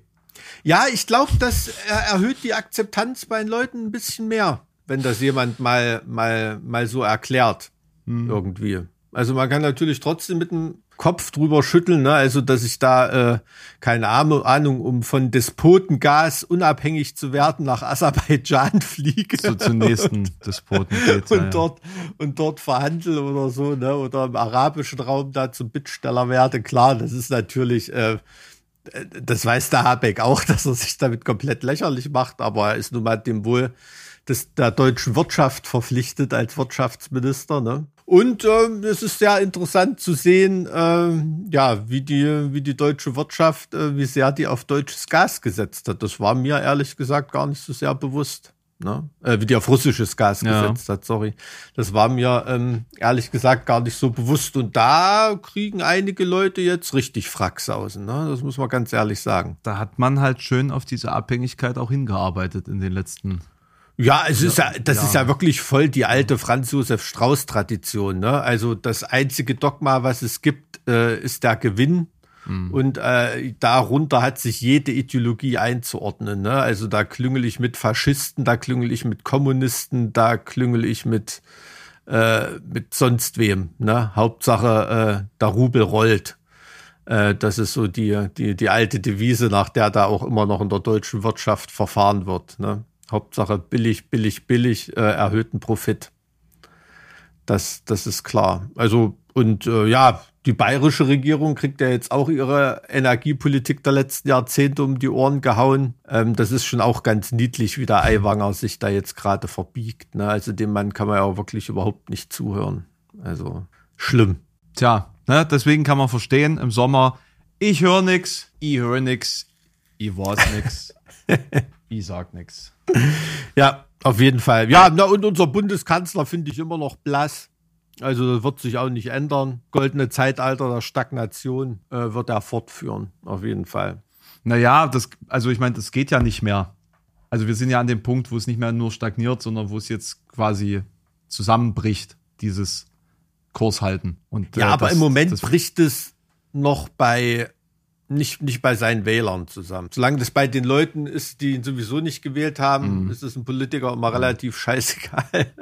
A: Ja, ich glaube, das erhöht die Akzeptanz bei den Leuten ein bisschen mehr wenn das jemand mal, mal, mal so erklärt. Mhm. Irgendwie. Also man kann natürlich trotzdem mit dem Kopf drüber schütteln, ne? also dass ich da äh, keine Ahnung, um von Despotengas unabhängig zu werden nach Aserbaidschan fliege.
C: So zum nächsten Despoten
A: geht, und ja, dort und dort verhandle oder so, ne? Oder im arabischen Raum da zum Bittsteller werde. Klar, das ist natürlich, äh, das weiß der Habeck auch, dass er sich damit komplett lächerlich macht, aber er ist nun mal dem wohl des, der deutschen Wirtschaft verpflichtet als Wirtschaftsminister. Ne? Und ähm, es ist sehr interessant zu sehen, äh, ja, wie die, wie die deutsche Wirtschaft, äh, wie sehr die auf deutsches Gas gesetzt hat. Das war mir ehrlich gesagt gar nicht so sehr bewusst. Ne? Äh, wie die auf russisches Gas ja. gesetzt hat, sorry. Das war mir ähm, ehrlich gesagt gar nicht so bewusst. Und da kriegen einige Leute jetzt richtig Fracksausen, ne? Das muss man ganz ehrlich sagen.
C: Da hat man halt schön auf diese Abhängigkeit auch hingearbeitet in den letzten
A: ja, es ist ja, das ja. ist ja wirklich voll die alte Franz Josef Strauß Tradition. Ne? Also das einzige Dogma, was es gibt, äh, ist der Gewinn. Mhm. Und äh, darunter hat sich jede Ideologie einzuordnen. Ne? Also da klüngel ich mit Faschisten, da klüngel ich mit Kommunisten, da klüngel ich mit äh, mit sonst wem. Ne? Hauptsache äh, der Rubel rollt. Äh, das ist so die die die alte Devise, nach der da auch immer noch in der deutschen Wirtschaft verfahren wird. Ne? Hauptsache billig, billig, billig, äh, erhöhten Profit. Das, das ist klar. Also, und äh, ja, die bayerische Regierung kriegt ja jetzt auch ihre Energiepolitik der letzten Jahrzehnte um die Ohren gehauen. Ähm, das ist schon auch ganz niedlich, wie der Aiwanger sich da jetzt gerade verbiegt. Ne? Also dem Mann kann man ja auch wirklich überhaupt nicht zuhören. Also schlimm.
C: Tja, ne, deswegen kann man verstehen, im Sommer, ich höre nix, ich höre nix, ich weiß nix, ich sag nix.
A: Ja, auf jeden Fall. Ja, na, und unser Bundeskanzler finde ich immer noch blass. Also das wird sich auch nicht ändern. Goldene Zeitalter der Stagnation äh, wird er fortführen, auf jeden Fall.
C: Naja, das, also ich meine, das geht ja nicht mehr. Also wir sind ja an dem Punkt, wo es nicht mehr nur stagniert, sondern wo es jetzt quasi zusammenbricht, dieses Kurshalten. Und,
A: äh, ja, aber das, im Moment bricht es noch bei nicht, nicht bei seinen Wählern zusammen. Solange das bei den Leuten ist, die ihn sowieso nicht gewählt haben, mhm. ist es ein Politiker immer relativ scheißegal.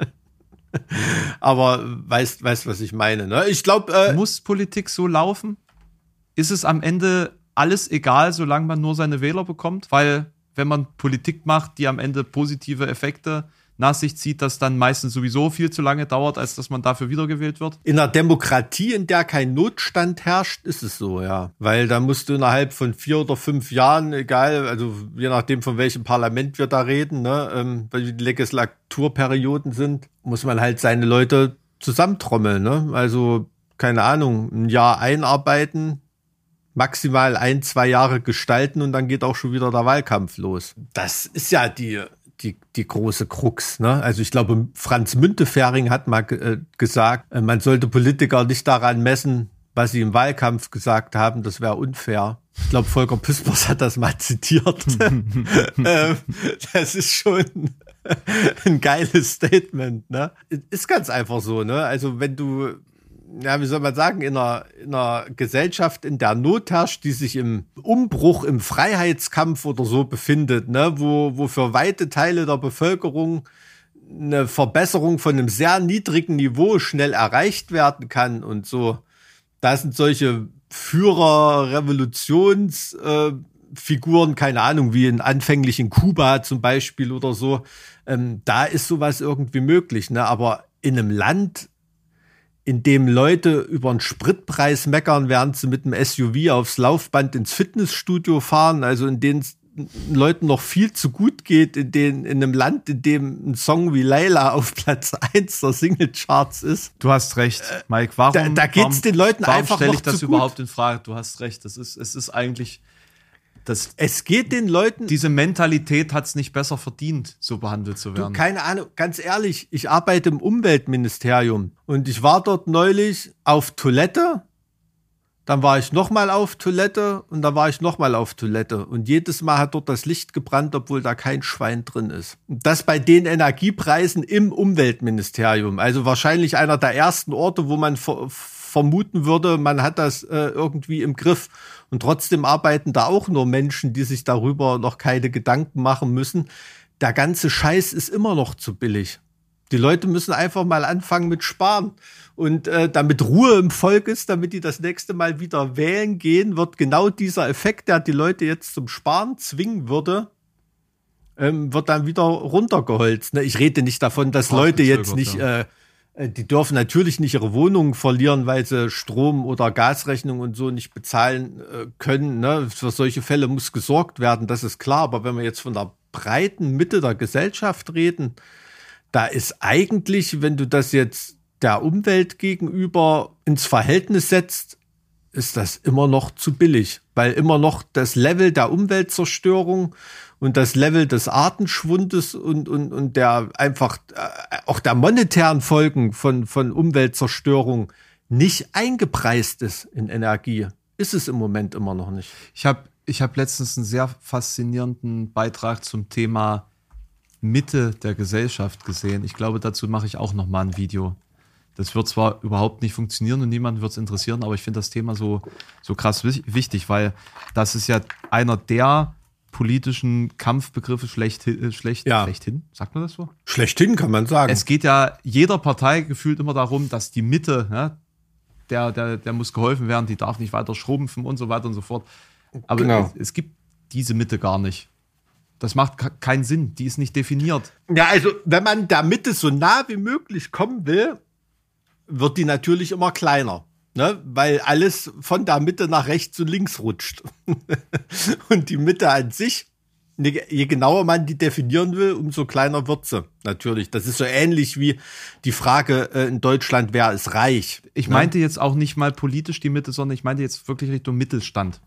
A: Aber weißt, weißt, was ich meine. Ne? Ich glaube.
C: Äh, Muss Politik so laufen? Ist es am Ende alles egal, solange man nur seine Wähler bekommt? Weil, wenn man Politik macht, die am Ende positive Effekte nach sich zieht, das dann meistens sowieso viel zu lange dauert, als dass man dafür wiedergewählt wird?
A: In einer Demokratie, in der kein Notstand herrscht, ist es so, ja. Weil da musst du innerhalb von vier oder fünf Jahren, egal, also je nachdem von welchem Parlament wir da reden, ne, ähm, weil die Legislaturperioden sind, muss man halt seine Leute zusammentrommeln, ne? Also, keine Ahnung, ein Jahr einarbeiten, maximal ein, zwei Jahre gestalten und dann geht auch schon wieder der Wahlkampf los. Das ist ja die die, die große Krux. Ne? Also ich glaube, Franz Müntefering hat mal äh, gesagt, äh, man sollte Politiker nicht daran messen, was sie im Wahlkampf gesagt haben, das wäre unfair. Ich glaube, Volker Pispers hat das mal zitiert. ähm, das ist schon ein geiles Statement. Ne? Ist ganz einfach so. Ne? Also wenn du ja, wie soll man sagen, in einer, in einer Gesellschaft, in der Not herrscht, die sich im Umbruch, im Freiheitskampf oder so befindet, ne, wo, wo für weite Teile der Bevölkerung eine Verbesserung von einem sehr niedrigen Niveau schnell erreicht werden kann und so. Da sind solche Führer, Revolutionsfiguren, äh, keine Ahnung, wie in anfänglich in Kuba zum Beispiel oder so. Ähm, da ist sowas irgendwie möglich, ne? Aber in einem Land, in dem Leute über einen Spritpreis meckern, während sie mit dem SUV aufs Laufband ins Fitnessstudio fahren, also in denen es Leuten noch viel zu gut geht, in, den, in einem Land, in dem ein Song wie Layla auf Platz 1 der Singlecharts ist.
C: Du hast recht, Mike. Warum,
A: da, da geht's den Leuten
C: warum
A: einfach
C: stelle ich das
A: zu
C: überhaupt
A: gut.
C: in Frage? Du hast recht. Das ist, es ist eigentlich, das,
A: Es geht den Leuten
C: diese Mentalität hat es nicht besser verdient, so behandelt zu
A: Du,
C: werden.
A: keine Ahnung, ganz ehrlich, ich arbeite im Umweltministerium und ich war dort neulich auf Toilette, dann war ich nochmal auf Toilette und dann war ich nochmal auf Toilette und jedes Mal hat dort das Licht gebrannt, obwohl da kein Schwein drin ist. Und das bei den Energiepreisen im Umweltministerium, also wahrscheinlich einer der ersten Orte, wo man ver vermuten würde, man hat das äh, irgendwie im Griff. Und trotzdem arbeiten da auch nur Menschen, die sich darüber noch keine Gedanken machen müssen. Der ganze Scheiß ist immer noch zu billig. Die Leute müssen einfach mal anfangen mit Sparen. Und äh, damit Ruhe im Volk ist, damit die das nächste Mal wieder wählen gehen, wird genau dieser Effekt, der die Leute jetzt zum Sparen zwingen würde, ähm, wird dann wieder runtergeholzt. Ne? Ich rede nicht davon, dass Leute jetzt nicht, äh, die dürfen natürlich nicht ihre Wohnungen verlieren, weil sie Strom- oder Gasrechnung und so nicht bezahlen äh, können. Ne? Für solche Fälle muss gesorgt werden, das ist klar. Aber wenn wir jetzt von der breiten Mitte der Gesellschaft reden, da ist eigentlich, wenn du das jetzt der Umwelt gegenüber ins Verhältnis setzt, ist das immer noch zu billig, weil immer noch das Level der Umweltzerstörung und das Level des Artenschwundes und, und, und der einfach äh, auch der monetären Folgen von, von Umweltzerstörung nicht eingepreist ist in Energie. Ist es im Moment immer noch nicht.
C: Ich habe ich hab letztens einen sehr faszinierenden Beitrag zum Thema Mitte der Gesellschaft gesehen. Ich glaube, dazu mache ich auch noch mal ein Video. Das wird zwar überhaupt nicht funktionieren und niemanden wird es interessieren, aber ich finde das Thema so, so krass wich- wichtig, weil das ist ja einer der politischen Kampfbegriffe schlechthin, schlecht,
A: Ja.
C: schlechthin, sagt man das so?
A: Schlechthin kann man sagen.
C: Es geht ja jeder Partei gefühlt immer darum, dass die Mitte, ja, der, der, der muss geholfen werden, die darf nicht weiter schrumpfen und so weiter und so fort. Aber
A: Genau.
C: es, es gibt diese Mitte gar nicht. Das macht keinen Sinn, die ist nicht definiert.
A: Ja, also wenn man der Mitte so nah wie möglich kommen will, wird die natürlich immer kleiner. Ne? Weil alles von der Mitte nach rechts und links rutscht. und die Mitte an sich, ne, je genauer man die definieren will, umso kleiner wird sie. Natürlich. Das ist so ähnlich wie die Frage äh, in Deutschland, wer ist reich?
C: Ich
A: Ne?
C: meinte jetzt auch nicht mal politisch die Mitte, sondern ich meinte jetzt wirklich Richtung Mittelstand.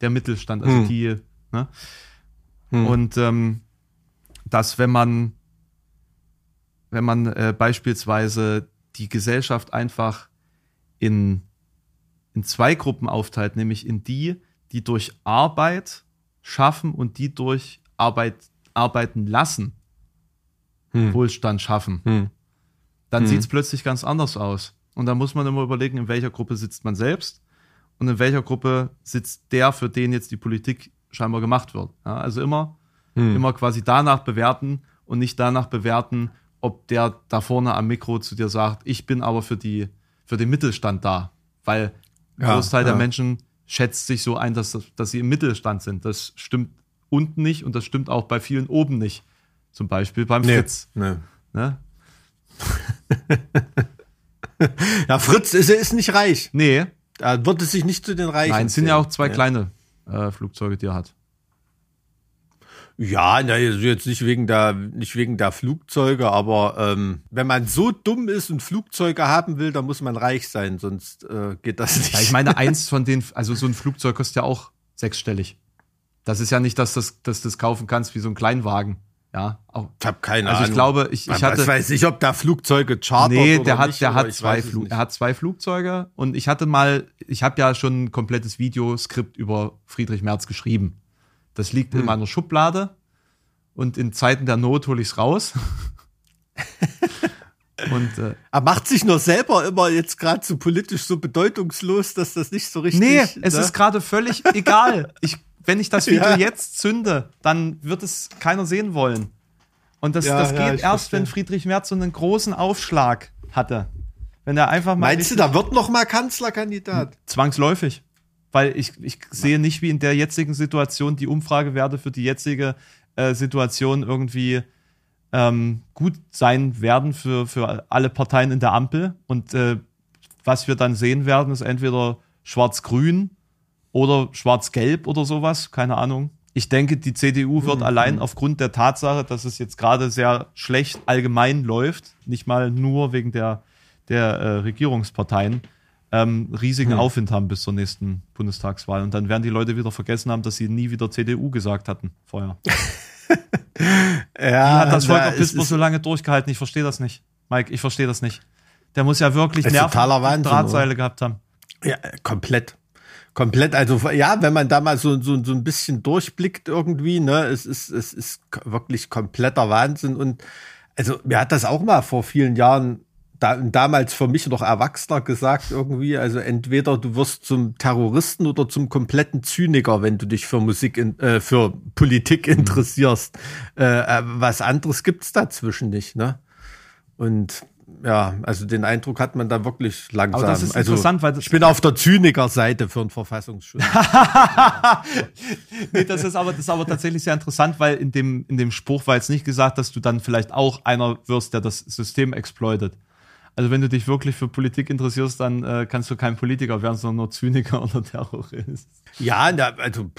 C: Der Mittelstand, also
A: Hm.
C: die, ne? Und ähm, dass wenn man, wenn man äh, beispielsweise die Gesellschaft einfach in, in zwei Gruppen aufteilt, nämlich in die, die durch Arbeit schaffen und die durch Arbeit arbeiten lassen,
A: Hm.
C: Wohlstand schaffen
A: Hm.
C: dann
A: Mhm.
C: sieht's plötzlich ganz anders aus. Und da muss man immer überlegen, in welcher Gruppe sitzt man selbst und in welcher Gruppe sitzt der, für den jetzt die Politik scheinbar gemacht wird. Ja, also immer,
A: Hm.
C: immer quasi danach bewerten und nicht danach bewerten, ob der da vorne am Mikro zu dir sagt, ich bin aber für die, für den Mittelstand da. Weil ein
A: Ja,
C: Großteil der
A: ja.
C: Menschen schätzt sich so ein, dass, dass sie im Mittelstand sind. Das stimmt unten nicht und das stimmt auch bei vielen oben nicht. Zum Beispiel beim
A: Nee.
C: Fritz.
A: Nee.
C: Ne?
A: Ja, Fritz ist, ist nicht reich.
C: Nee,
A: Er wird es sich nicht zu den Reichen.
C: Nein, es sind ja auch zwei
A: Nee.
C: kleine äh, Flugzeuge, die er hat.
A: Ja, na, also jetzt nicht wegen der, nicht wegen der Flugzeuge, aber ähm, wenn man so dumm ist und Flugzeuge haben will, dann muss man reich sein, sonst äh, geht das nicht.
C: Ja, ich meine, eins von den, also so ein Flugzeug kostet ja auch sechsstellig. Das ist ja nicht, dass, das, dass du das kaufen kannst wie so ein Kleinwagen. Ja, auch.
A: ich habe keine
C: Also
A: Ahnung.
C: ich glaube, ich, ich hatte.
A: weiß ich, ob da Flugzeuge chartert
C: Nee,
A: oder
C: der hat,
A: nicht,
C: der hat
A: ich
C: zwei Flug,
A: nicht.
C: er hat zwei Flugzeuge und ich hatte mal, ich habe ja schon ein komplettes Videoskript über Friedrich Merz geschrieben. Das liegt
A: Hm.
C: in meiner Schublade und in Zeiten der Not hole ich es raus. und äh,
A: Er macht sich nur selber immer jetzt gerade so politisch so bedeutungslos, dass das nicht so richtig.
C: Nee, es
A: ne?
C: ist gerade völlig egal. Ich, wenn ich das Video
A: Ja.
C: jetzt zünde, dann wird es keiner sehen wollen. Und das,
A: Ja,
C: das
A: ja,
C: geht
A: ich
C: erst,
A: verstehe.
C: wenn Friedrich Merz so einen großen Aufschlag hatte. Wenn er einfach mal
A: Meinst du, da wird noch mal Kanzlerkandidat?
C: zwangsläufig. Weil ich, ich sehe nicht, wie in der jetzigen Situation die Umfragewerte für die jetzige äh, Situation irgendwie ähm, gut sein werden für, für alle Parteien in der Ampel. Und äh, was wir dann sehen werden, ist entweder schwarz-grün oder schwarz-gelb oder sowas, keine Ahnung. Ich denke, die CDU wird mhm. allein aufgrund der Tatsache, dass es jetzt gerade sehr schlecht allgemein läuft, nicht mal nur wegen der, der äh, Regierungsparteien, ähm, riesigen mhm. Aufwind haben bis zur nächsten Bundestagswahl. Und dann werden die Leute wieder vergessen haben, dass sie nie wieder CDU gesagt hatten vorher. ja, Wie hat das Volker Pisper so lange durchgehalten? Ich verstehe das nicht. Mike, ich verstehe das nicht. Der muss ja wirklich
A: Nerven
C: Drahtseile oder? gehabt haben.
A: Ja, komplett. Komplett, also ja, wenn man da mal so, so, so ein bisschen durchblickt irgendwie, ne, es ist, es ist wirklich kompletter Wahnsinn. Und also mir hat das auch mal vor vielen Jahren da, damals für mich noch Erwachsener gesagt irgendwie, also entweder du wirst zum Terroristen oder zum kompletten Zyniker, wenn du dich für Musik, in, äh, für Politik mhm. interessierst. Mhm. Äh, was anderes gibt's dazwischen nicht, ne? Und ja, also den Eindruck hat man da wirklich langsam. Aber das
C: ist
A: also,
C: interessant, weil
A: ich bin auf der Zyniker-Seite für einen Verfassungsschutz.
C: nee, das ist aber das ist aber tatsächlich sehr interessant, weil in dem in dem Spruch war jetzt nicht gesagt, dass du dann vielleicht auch einer wirst, der das System exploitet. Also wenn du dich wirklich für Politik interessierst, dann äh, kannst du kein Politiker werden, sondern nur Zyniker oder Terrorist.
A: Ja, also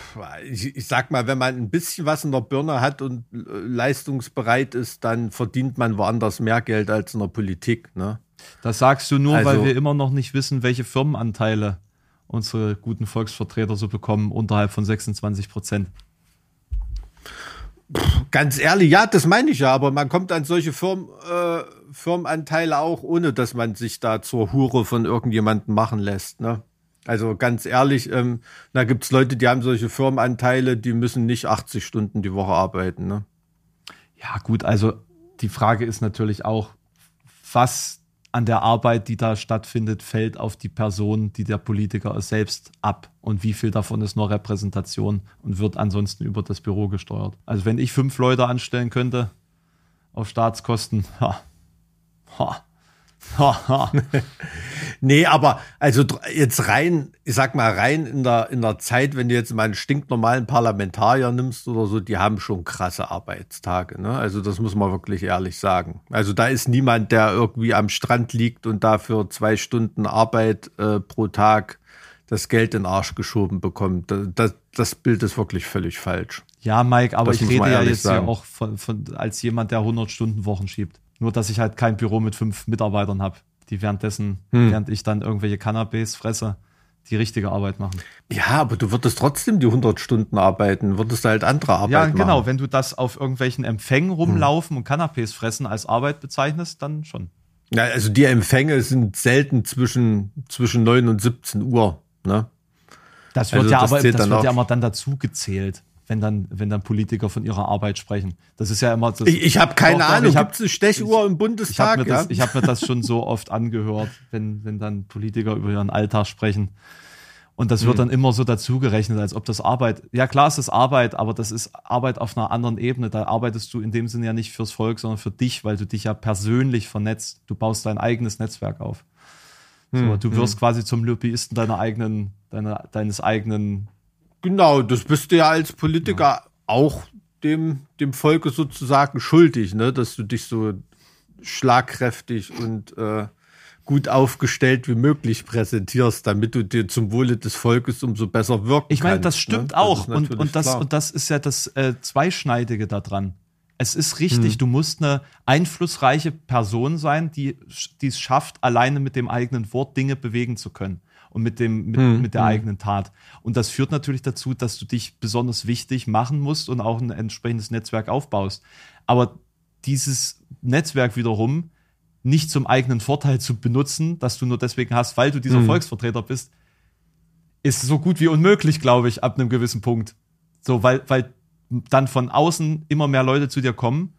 A: ich, ich, sag mal, wenn man ein bisschen was in der Birne hat und äh, leistungsbereit ist, dann verdient man woanders mehr Geld als in der Politik. Ne?
C: Das sagst du nur, also, weil wir immer noch nicht wissen, welche Firmenanteile unsere guten Volksvertreter so bekommen, unterhalb von 26 Prozent.
A: Ganz ehrlich, ja, das meine ich ja, aber man kommt an solche Firmen, äh, Firmenanteile auch, ohne dass man sich da zur Hure von irgendjemandem machen lässt. Ne? Also ganz ehrlich, ähm, da gibt's Leute, die haben solche Firmenanteile, die müssen nicht 80 Stunden die Woche arbeiten. Ne?
C: Ja, gut, also die Frage ist natürlich auch, was an der Arbeit, die da stattfindet, fällt auf die Person, die der Politiker selbst ab und wie viel davon ist nur Repräsentation und wird ansonsten über das Büro gesteuert. Also wenn ich fünf Leute anstellen könnte auf Staatskosten, ha, ha,
A: nee, aber also jetzt rein, ich sag mal rein in der, in der Zeit, wenn du jetzt mal einen stinknormalen Parlamentarier nimmst oder so, die haben schon krasse Arbeitstage. Ne? Also das muss man wirklich ehrlich sagen. Also da ist niemand, der irgendwie am Strand liegt und dafür zwei Stunden Arbeit äh, pro Tag das Geld in den Arsch geschoben bekommt. Das, das Bild ist wirklich völlig falsch.
C: Ja, Mike, aber das ich rede ja jetzt sagen. ja auch von, von, als jemand, der 100 Stunden Wochen schiebt. Nur, dass ich halt kein Büro mit fünf Mitarbeitern habe, die währenddessen, hm. während ich dann irgendwelche Cannabis fresse, die richtige Arbeit machen.
A: Ja, aber du würdest trotzdem die 100 Stunden arbeiten, würdest halt andere Arbeit machen.
C: Ja, genau. Wenn du das auf irgendwelchen Empfängen rumlaufen hm. und Cannabis fressen als Arbeit bezeichnest, dann schon.
A: Ja, also die Empfänge sind selten zwischen, zwischen 9 und 17 Uhr, ne?
C: Das wird also ja das aber, das wird ja immer dann dazu gezählt wenn dann, wenn dann Politiker von ihrer Arbeit sprechen. Das ist ja immer
A: so. Ich, ich habe keine doch, Ahnung, gibt es eine Stechuhr im Bundestag?
C: Ich habe mir, ja? hab mir, das schon so oft angehört, wenn, wenn dann Politiker über ihren Alltag sprechen. Und das wird hm. dann immer so dazugerechnet, als ob das Arbeit, ja klar ist das Arbeit, aber das ist Arbeit auf einer anderen Ebene. Da arbeitest du in dem Sinne ja nicht fürs Volk, sondern für dich, weil du dich ja persönlich vernetzt. Du baust dein eigenes Netzwerk auf. So, hm. du wirst hm. quasi zum Lobbyisten deiner eigenen, deiner, deines eigenen
A: Genau, das bist du ja als Politiker ja. auch dem, dem Volke sozusagen schuldig, ne? dass du dich so schlagkräftig und äh, gut aufgestellt wie möglich präsentierst, damit du dir zum Wohle des Volkes umso besser wirken
C: Ich meine, das stimmt ne? auch. Das und, und, das, und das ist ja das äh, Zweischneidige daran. Es ist richtig, hm. du musst eine einflussreiche Person sein, die, die es schafft, alleine mit dem eigenen Wort Dinge bewegen zu können und mit dem mit, hm, mit der hm. eigenen Tat. Und das führt natürlich dazu, dass du dich besonders wichtig machen musst und auch ein entsprechendes Netzwerk aufbaust. Aber dieses Netzwerk wiederum nicht zum eigenen Vorteil zu benutzen, dass du nur deswegen hast, weil du dieser hm. Volksvertreter bist, ist so gut wie unmöglich, glaube ich, ab einem gewissen Punkt. So, weil, weil dann von außen immer mehr Leute zu dir kommen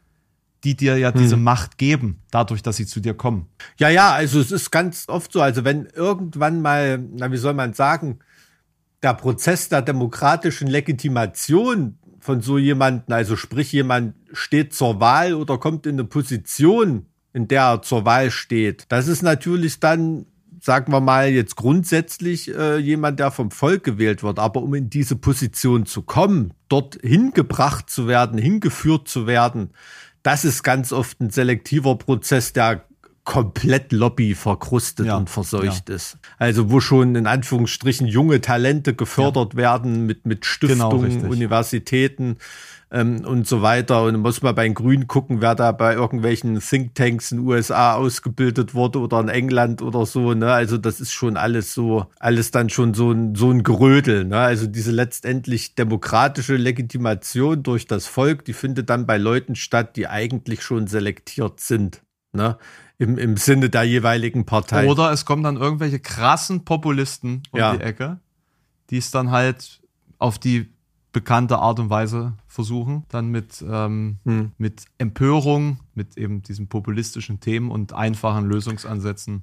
C: die dir ja diese hm. Macht geben, dadurch, dass sie zu dir kommen.
A: Ja, ja, also es ist ganz oft so, also wenn irgendwann mal, na, wie soll man sagen, der Prozess der demokratischen Legitimation von so jemanden, also sprich jemand steht zur Wahl oder kommt in eine Position, in der er zur Wahl steht, das ist natürlich dann sagen wir mal jetzt grundsätzlich äh, jemand, der vom Volk gewählt wird. Aber um in diese Position zu kommen, dort hingebracht zu werden, hingeführt zu werden, das ist ganz oft ein selektiver Prozess, der komplett Lobby verkrustet
C: Ja,
A: und verseucht ist. Also wo schon in Anführungsstrichen junge Talente gefördert werden mit, mit
C: Genau,
A: Stiftungen,
C: richtig.
A: Universitäten ähm, und so weiter. Und muss man bei den Grünen gucken, wer da bei irgendwelchen Thinktanks in den USA ausgebildet wurde oder in England oder so. Ne? Also das ist schon alles so, alles dann schon so ein, so ein Gerödel. Ne? Also diese letztendlich demokratische Legitimation durch das Volk, die findet dann bei Leuten statt, die eigentlich schon selektiert sind. Ne? Im, Im Sinne der jeweiligen Partei.
C: Oder es kommen dann irgendwelche krassen Populisten um
A: Ja.
C: die Ecke, die es dann halt auf die bekannte Art und Weise versuchen, dann mit, ähm,
A: Hm.
C: mit Empörung, mit eben diesen populistischen Themen und einfachen Lösungsansätzen.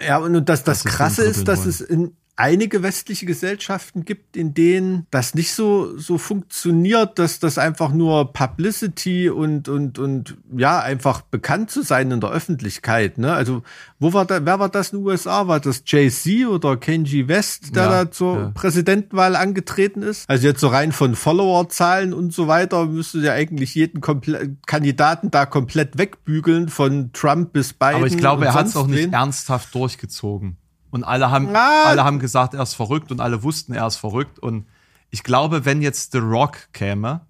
A: Ja, und das, das,
C: Das
A: Krasse ist, dass
C: Dritteln
A: es in einige westliche Gesellschaften gibt, in denen das nicht so, so funktioniert, dass das einfach nur Publicity und, und, und ja, einfach bekannt zu sein in der Öffentlichkeit. Ne? Also, wo war da, wer war das in den USA? War das Jay-Z oder Kenji West, der
C: Ja,
A: da zur
C: ja.
A: Präsidentenwahl angetreten ist? Also jetzt so rein von Followerzahlen und so weiter müsste ja eigentlich jeden komple Kandidaten da komplett wegbügeln, von Trump bis Biden.
C: Aber ich glaube, er hat es auch nicht
A: wen.
C: ernsthaft durchgezogen. Und alle haben,
A: Ah.
C: alle haben gesagt, er ist verrückt und alle wussten, er ist verrückt. Und ich glaube, wenn jetzt The Rock käme,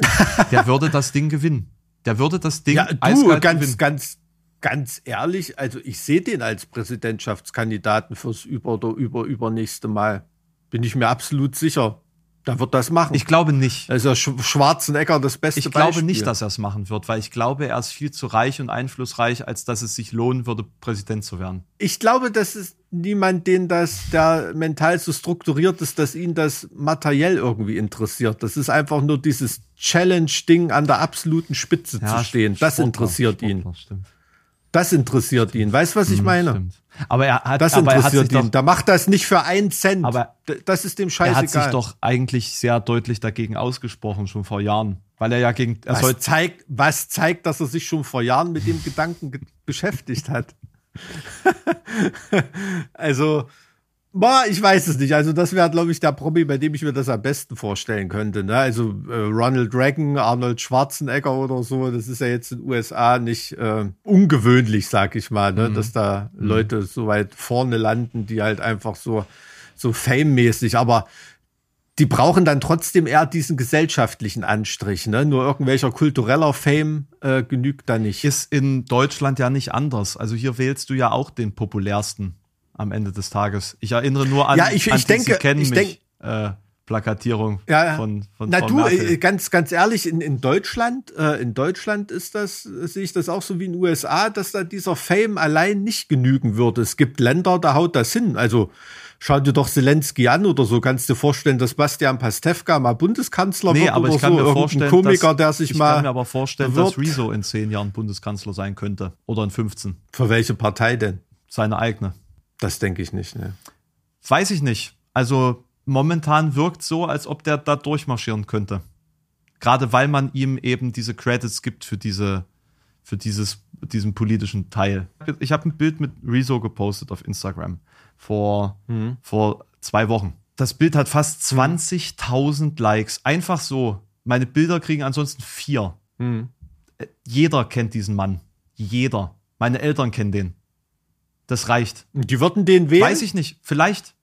C: der würde das Ding gewinnen. Der würde das Ding
A: Ja, du, ganz,
C: gewinnen.
A: ganz, ganz ehrlich, also ich sehe den als Präsidentschaftskandidaten fürs über oder über übernächste Mal. Bin ich mir absolut sicher. Da wird das machen.
C: Ich glaube nicht.
A: also Sch Schwarzenegger das beste
C: Ich glaube
A: Beispiel.
C: nicht, dass er es machen wird, weil ich glaube, er ist viel zu reich und einflussreich, als dass es sich lohnen würde, Präsident zu werden.
A: Ich glaube, das ist niemand, den das, der mental so strukturiert ist, dass ihn das materiell irgendwie interessiert. Das ist einfach nur dieses Challenge-Ding an der absoluten Spitze zu stehen. Das
C: Sportler,
A: interessiert ihn.
C: Sportler.
A: Das interessiert ihn. Weißt du, was ich meine?
C: Stimmt. Aber er hat,
A: Das
C: er
A: interessiert ihn.
C: doch,
A: Da macht das nicht für einen Cent.
C: Aber
A: das ist dem
C: er
A: scheißegal.
C: hat sich doch eigentlich sehr deutlich dagegen ausgesprochen, schon vor Jahren. Weil er ja gegen, er soll,
A: was zeigt, was zeigt, dass er sich schon vor Jahren mit dem Gedanken ge beschäftigt hat. also, boah, ich weiß es nicht. Also, das wäre, glaube ich, der Promi, bei dem ich mir das am besten vorstellen könnte. Ne? Also, äh, Ronald Reagan, Arnold Schwarzenegger oder so, das ist ja jetzt in den USA nicht äh, ungewöhnlich, sag ich mal, ne? dass da Leute so weit vorne landen, die halt einfach so, so fame-mäßig, aber die brauchen dann trotzdem eher diesen gesellschaftlichen Anstrich. Ne? Nur irgendwelcher kultureller Fame äh, genügt da nicht.
C: ist in Deutschland ja nicht anders. Also hier wählst du ja auch den populärsten am Ende des Tages. Ich erinnere nur an,
A: Ja, ich-
C: an
A: ich
C: die
A: denke-
C: kennen
A: ich
C: mich äh, Plakatierung
A: Ja,
C: von, von
A: Na
C: Frau
A: du,
C: Merkel.
A: äh, ganz, ganz ehrlich, in, in Deutschland, äh, in Deutschland ist das, sehe ich das auch so wie in den USA, dass da dieser Fame allein nicht genügen würde. Es gibt Länder, da haut das hin. Also schau dir doch Zelensky an oder so. Kannst du dir vorstellen, dass Bastian Pastewka mal Bundeskanzler
C: Nee,
A: wird
C: aber
A: oder
C: ich kann
A: so?
C: mir vorstellen,
A: Komiker,
C: dass,
A: der sich
C: ich
A: mal
C: kann mir aber vorstellen, dass
A: bewirbt.
C: Rezo in zehn Jahren Bundeskanzler sein könnte. Oder in 15.
A: Für welche Partei denn?
C: Seine eigene.
A: Das denke ich nicht. Ne?
C: Weiß ich nicht. Also momentan wirkt so, als ob der da durchmarschieren könnte. Gerade weil man ihm eben diese Credits gibt für diese, für dieses, diesen politischen Teil. Ich habe ein Bild mit Rezo gepostet auf Instagram vor, vor zwei Wochen. Das Bild hat fast 20.000 Likes. Einfach so. Meine Bilder kriegen ansonsten vier. Äh, Jeder kennt diesen Mann. Jeder. Meine Eltern kennen den. Das reicht.
A: Und Die würden den wählen?
C: Weiß ich nicht. Vielleicht.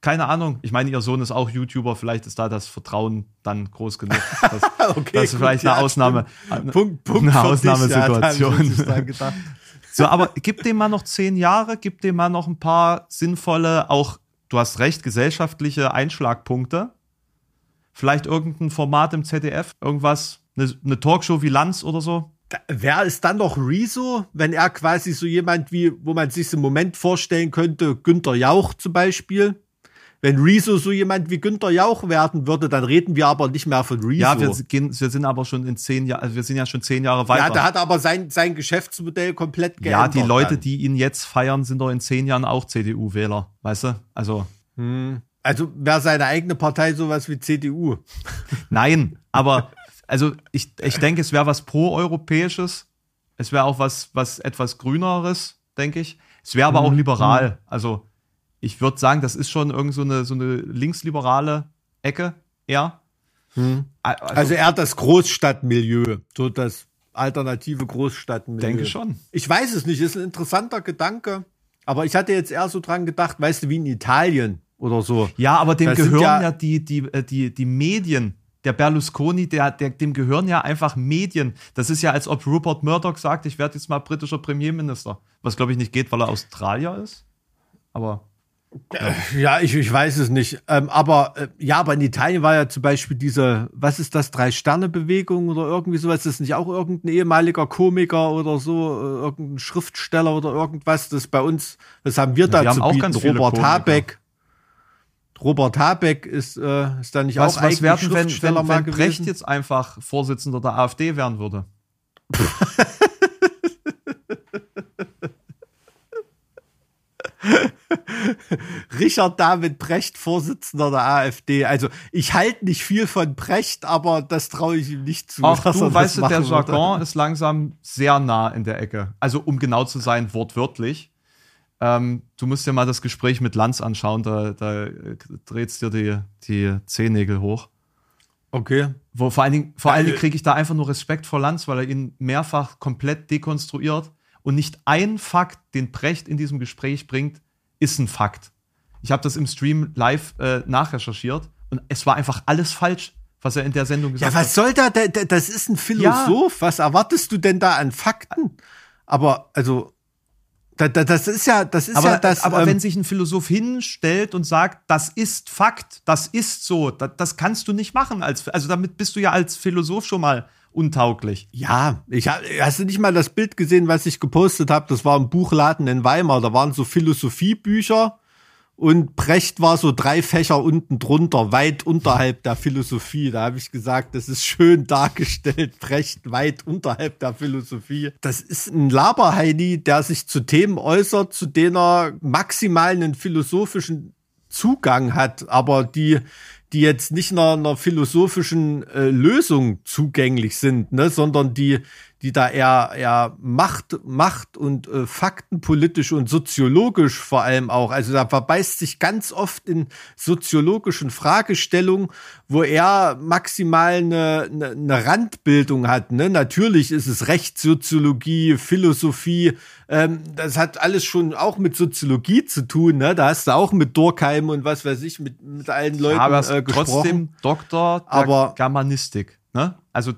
C: Keine Ahnung. Ich meine, ihr Sohn ist auch YouTuber. Vielleicht ist da das Vertrauen dann groß genug. Dass,
A: Okay,
C: das ist vielleicht
A: ja,
C: eine Ausnahme.
A: stimmt. Punkt, Punkt
C: eine
A: ja,
C: Ausnahmesituation.
A: gedacht.
C: So, aber gib dem mal noch zehn Jahre, gib dem mal noch ein paar sinnvolle, auch, du hast recht, gesellschaftliche Einschlagpunkte. Vielleicht irgendein Format im ZDF, irgendwas, eine, eine Talkshow wie Lanz oder so.
A: Wer ist dann noch Rezo, wenn er quasi so jemand wie, wo man sich im Moment vorstellen könnte, Günter Jauch zum Beispiel? Wenn Rezo so jemand wie Günter Jauch werden würde, dann reden wir aber nicht mehr von Rezo.
C: Ja, wir, gehen, wir sind aber schon in zehn Jahren, also wir sind ja schon zehn Jahre weiter.
A: ja, der hat aber sein, sein Geschäftsmodell komplett
C: Ja,
A: geändert.
C: die Leute,
A: dann.
C: die ihn jetzt feiern, sind doch in zehn Jahren auch CDU-Wähler, weißt du? Also,
A: Also wäre seine eigene Partei sowas wie CDU.
C: nein, aber also ich, ich denke, es wäre was pro-europäisches. Es wäre auch was, was etwas grüneres, denke ich. Es wäre aber auch liberal. Also ich würde sagen, das ist schon irgend so eine, so eine linksliberale Ecke eher. Also,
A: Also er hat das Großstadtmilieu, so das alternative Großstadt.
C: Denke schon.
A: Ich weiß es nicht, ist ein interessanter Gedanke. Aber ich hatte jetzt eher so dran gedacht, weißt du, wie in Italien oder so.
C: Ja, aber dem
A: sind
C: gehören ja,
A: ja-
C: die, die, äh, die, die Medien. Der Berlusconi, der, der, dem gehören ja einfach Medien. Das ist ja, als ob Rupert Murdoch sagt, ich werde jetzt mal britischer Premierminister. Was, glaube ich, nicht geht, weil er Australier ist. Aber
A: Ja, ich, ich weiß es nicht. Ähm, aber äh, ja, aber in Italien war ja zum Beispiel diese, was ist das, Drei-Sterne-Bewegung oder irgendwie sowas. Das ist nicht auch irgendein ehemaliger Komiker oder so, äh, irgendein Schriftsteller oder irgendwas. Das bei uns, das haben wir da
C: wir haben
A: zu
C: auch
A: bieten. Robert
C: Komiker.
A: Habeck. Robert Habeck ist, äh, ist da nicht
C: was,
A: auch
C: was
A: eigentlich
C: werden, wenn, wenn,
A: mal
C: wenn Brecht jetzt einfach Vorsitzender der AfD werden würde?
A: Richard David Brecht, Vorsitzender der AfD. Also ich halte nicht viel von Brecht, aber das traue ich ihm nicht zu. Er
C: du, weißt du, der
A: machen würde.
C: Jargon ist langsam sehr nah in der Ecke. Also, um genau zu sein, wortwörtlich. Ähm, du musst dir mal das Gespräch mit Lanz anschauen, da, da dreht's dir die, die Zehennägel hoch.
A: Okay.
C: Wo vor allen Dingen, vor allen Dingen
A: Äh,
C: kriege ich da einfach nur Respekt vor Lanz, weil er ihn mehrfach komplett dekonstruiert und nicht ein Fakt, den Brecht in diesem Gespräch bringt, ist ein Fakt. Ich habe das im Stream live äh, nachrecherchiert und es war einfach alles falsch, was er in der Sendung
A: Ja,
C: gesagt
A: was
C: hat.
A: soll da? Der, das ist ein Philosoph. Was erwartest du denn da an Fakten? Aber also, da, da, das ist ja, das ist
C: Aber,
A: ja das.
C: aber
A: ähm,
C: wenn sich ein Philosoph hinstellt und sagt, das ist Fakt, das ist so, das, das kannst du nicht machen. Als, also damit bist du ja als Philosoph schon mal untauglich.
A: ja, ich hast du nicht mal das Bild gesehen, was ich gepostet habe? Das war im Buchladen in Weimar. Da waren so Philosophiebücher und Brecht war so drei Fächer unten drunter, weit unterhalb der Philosophie. Da habe ich gesagt, das ist schön dargestellt. Brecht weit unterhalb der Philosophie. Das ist ein Laberheini, der sich zu Themen äußert, zu denen er maximal einen philosophischen Zugang hat, aber die, die jetzt nicht einer, einer philosophischen äh, Lösung zugänglich sind, ne, sondern die, die da eher, eher Macht, Macht und äh, faktenpolitisch und soziologisch vor allem auch. Also da verbeißt sich ganz oft in soziologischen Fragestellungen, wo er maximal eine, eine, eine Randbildung hat. Ne? Natürlich ist es Rechtssoziologie, Philosophie, ähm, das hat alles schon auch mit Soziologie zu tun. Ne? Da hast du auch mit Durkheim und was weiß ich, mit, mit allen Leuten
C: aber er ist
A: äh, gesprochen.
C: trotzdem Doktor der
A: Aber-
C: Germanistik. Ne? Also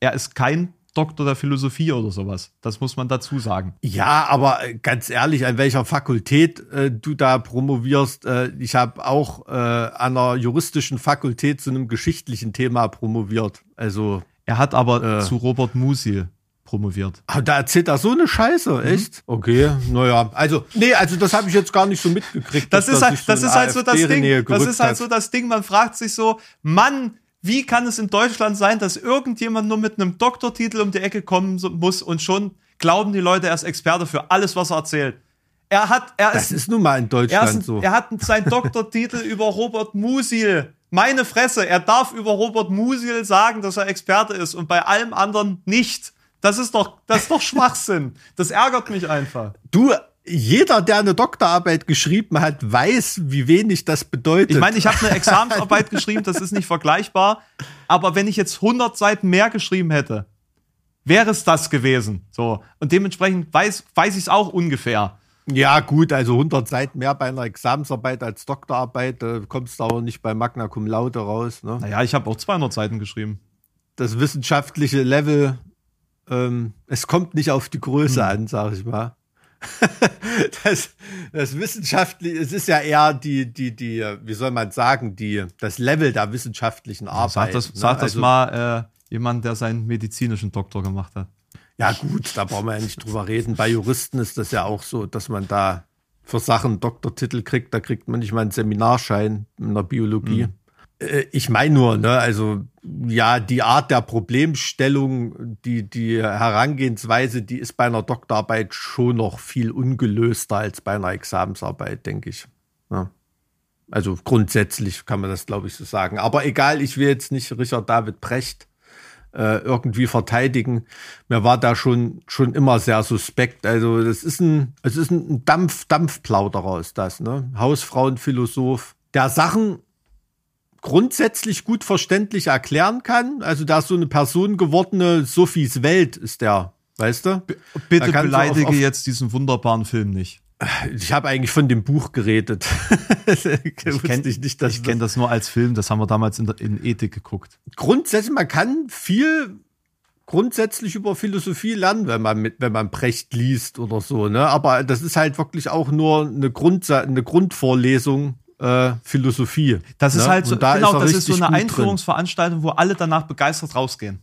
C: er ist kein Doktor der Philosophie oder sowas. Das muss man dazu sagen.
A: Ja, aber äh, ganz ehrlich, an welcher Fakultät äh, du da promovierst, äh, ich habe auch äh, an einer juristischen Fakultät zu einem geschichtlichen Thema promoviert. Also,
C: Er hat aber
A: Äh.
C: zu Robert Musil promoviert.
A: aber da erzählt er so eine Scheiße, echt? Okay, naja, also, nee, also das habe ich jetzt gar nicht so mitgekriegt.
C: Das ist halt, das ist halt so das Ding. Das ist halt so das Ding. Man fragt sich so, Mann, wie kann es in Deutschland sein, dass irgendjemand nur mit einem Doktortitel um die Ecke kommen muss und schon glauben die Leute, er ist Experte für alles, was er erzählt. Er hat, er
A: Das
C: ist,
A: ist nun mal in
C: er,
A: Deutschland
C: ist
A: so.
C: er hat seinen Doktortitel über Robert Musil. Meine Fresse, er darf über Robert Musil sagen, dass er Experte ist und bei allem anderen nicht. Das ist doch, das ist doch Schwachsinn. Das ärgert mich einfach.
A: Du, jeder, der eine Doktorarbeit geschrieben hat, weiß, wie wenig das bedeutet.
C: Ich meine, ich habe eine Examensarbeit geschrieben, das ist nicht vergleichbar. Aber wenn ich jetzt 100 Seiten mehr geschrieben hätte, wäre es das gewesen. So. Und dementsprechend weiß, weiß ich es auch ungefähr.
A: Ja, gut, also 100 Seiten mehr bei einer Examensarbeit als Doktorarbeit, da kommst du aber nicht bei Magna Cum Laude raus. Ne?
C: Naja, ich habe auch 200 Seiten geschrieben.
A: Das wissenschaftliche Level, ähm, es kommt nicht auf die Größe an, sag ich mal. das, das wissenschaftliche, es ist ja eher die, die, die, wie soll man sagen, die, das Level der wissenschaftlichen Arbeit.
C: Sag das,
A: ne?
C: sag das
A: Also-
C: mal äh, jemand, der seinen medizinischen Doktor gemacht hat.
A: Ja, gut, da brauchen wir ja nicht drüber reden. Bei Juristen ist das ja auch so, dass man da für Sachen Doktortitel kriegt. Da kriegt man nicht mal einen Seminarschein in der Biologie. Äh, Ich meine nur, ne, also ja, die Art der Problemstellung, die, die Herangehensweise, die ist bei einer Doktorarbeit schon noch viel ungelöster als bei einer Examensarbeit, denke ich. Ja. Also grundsätzlich kann man das, glaube ich, so sagen. Aber egal, ich will jetzt nicht Richard David Brecht äh, irgendwie verteidigen. Mir war da schon, schon immer sehr suspekt. Also, das ist ein, es ist ein Dampf, Dampfplauderer ist das, ne? Hausfrauenphilosoph, der Sachen grundsätzlich gut verständlich erklären kann. Also da ist so eine Person gewordene Sophies Welt ist der, weißt du?
C: Bitte beleidige auf, auf jetzt diesen wunderbaren Film nicht.
A: Ich habe eigentlich von dem Buch geredet.
C: ich kenne kenn das nur als Film, das haben wir damals in, der, in Ethik geguckt.
A: Grundsätzlich, man kann viel grundsätzlich über Philosophie lernen, wenn man mit, wenn man Brecht liest oder so, ne? Aber das ist halt wirklich auch nur eine, Grund, eine Grundvorlesung äh, Philosophie.
C: Das ist ne? halt so, genau, das ist so eine Einführungsveranstaltung, wo alle danach begeistert rausgehen.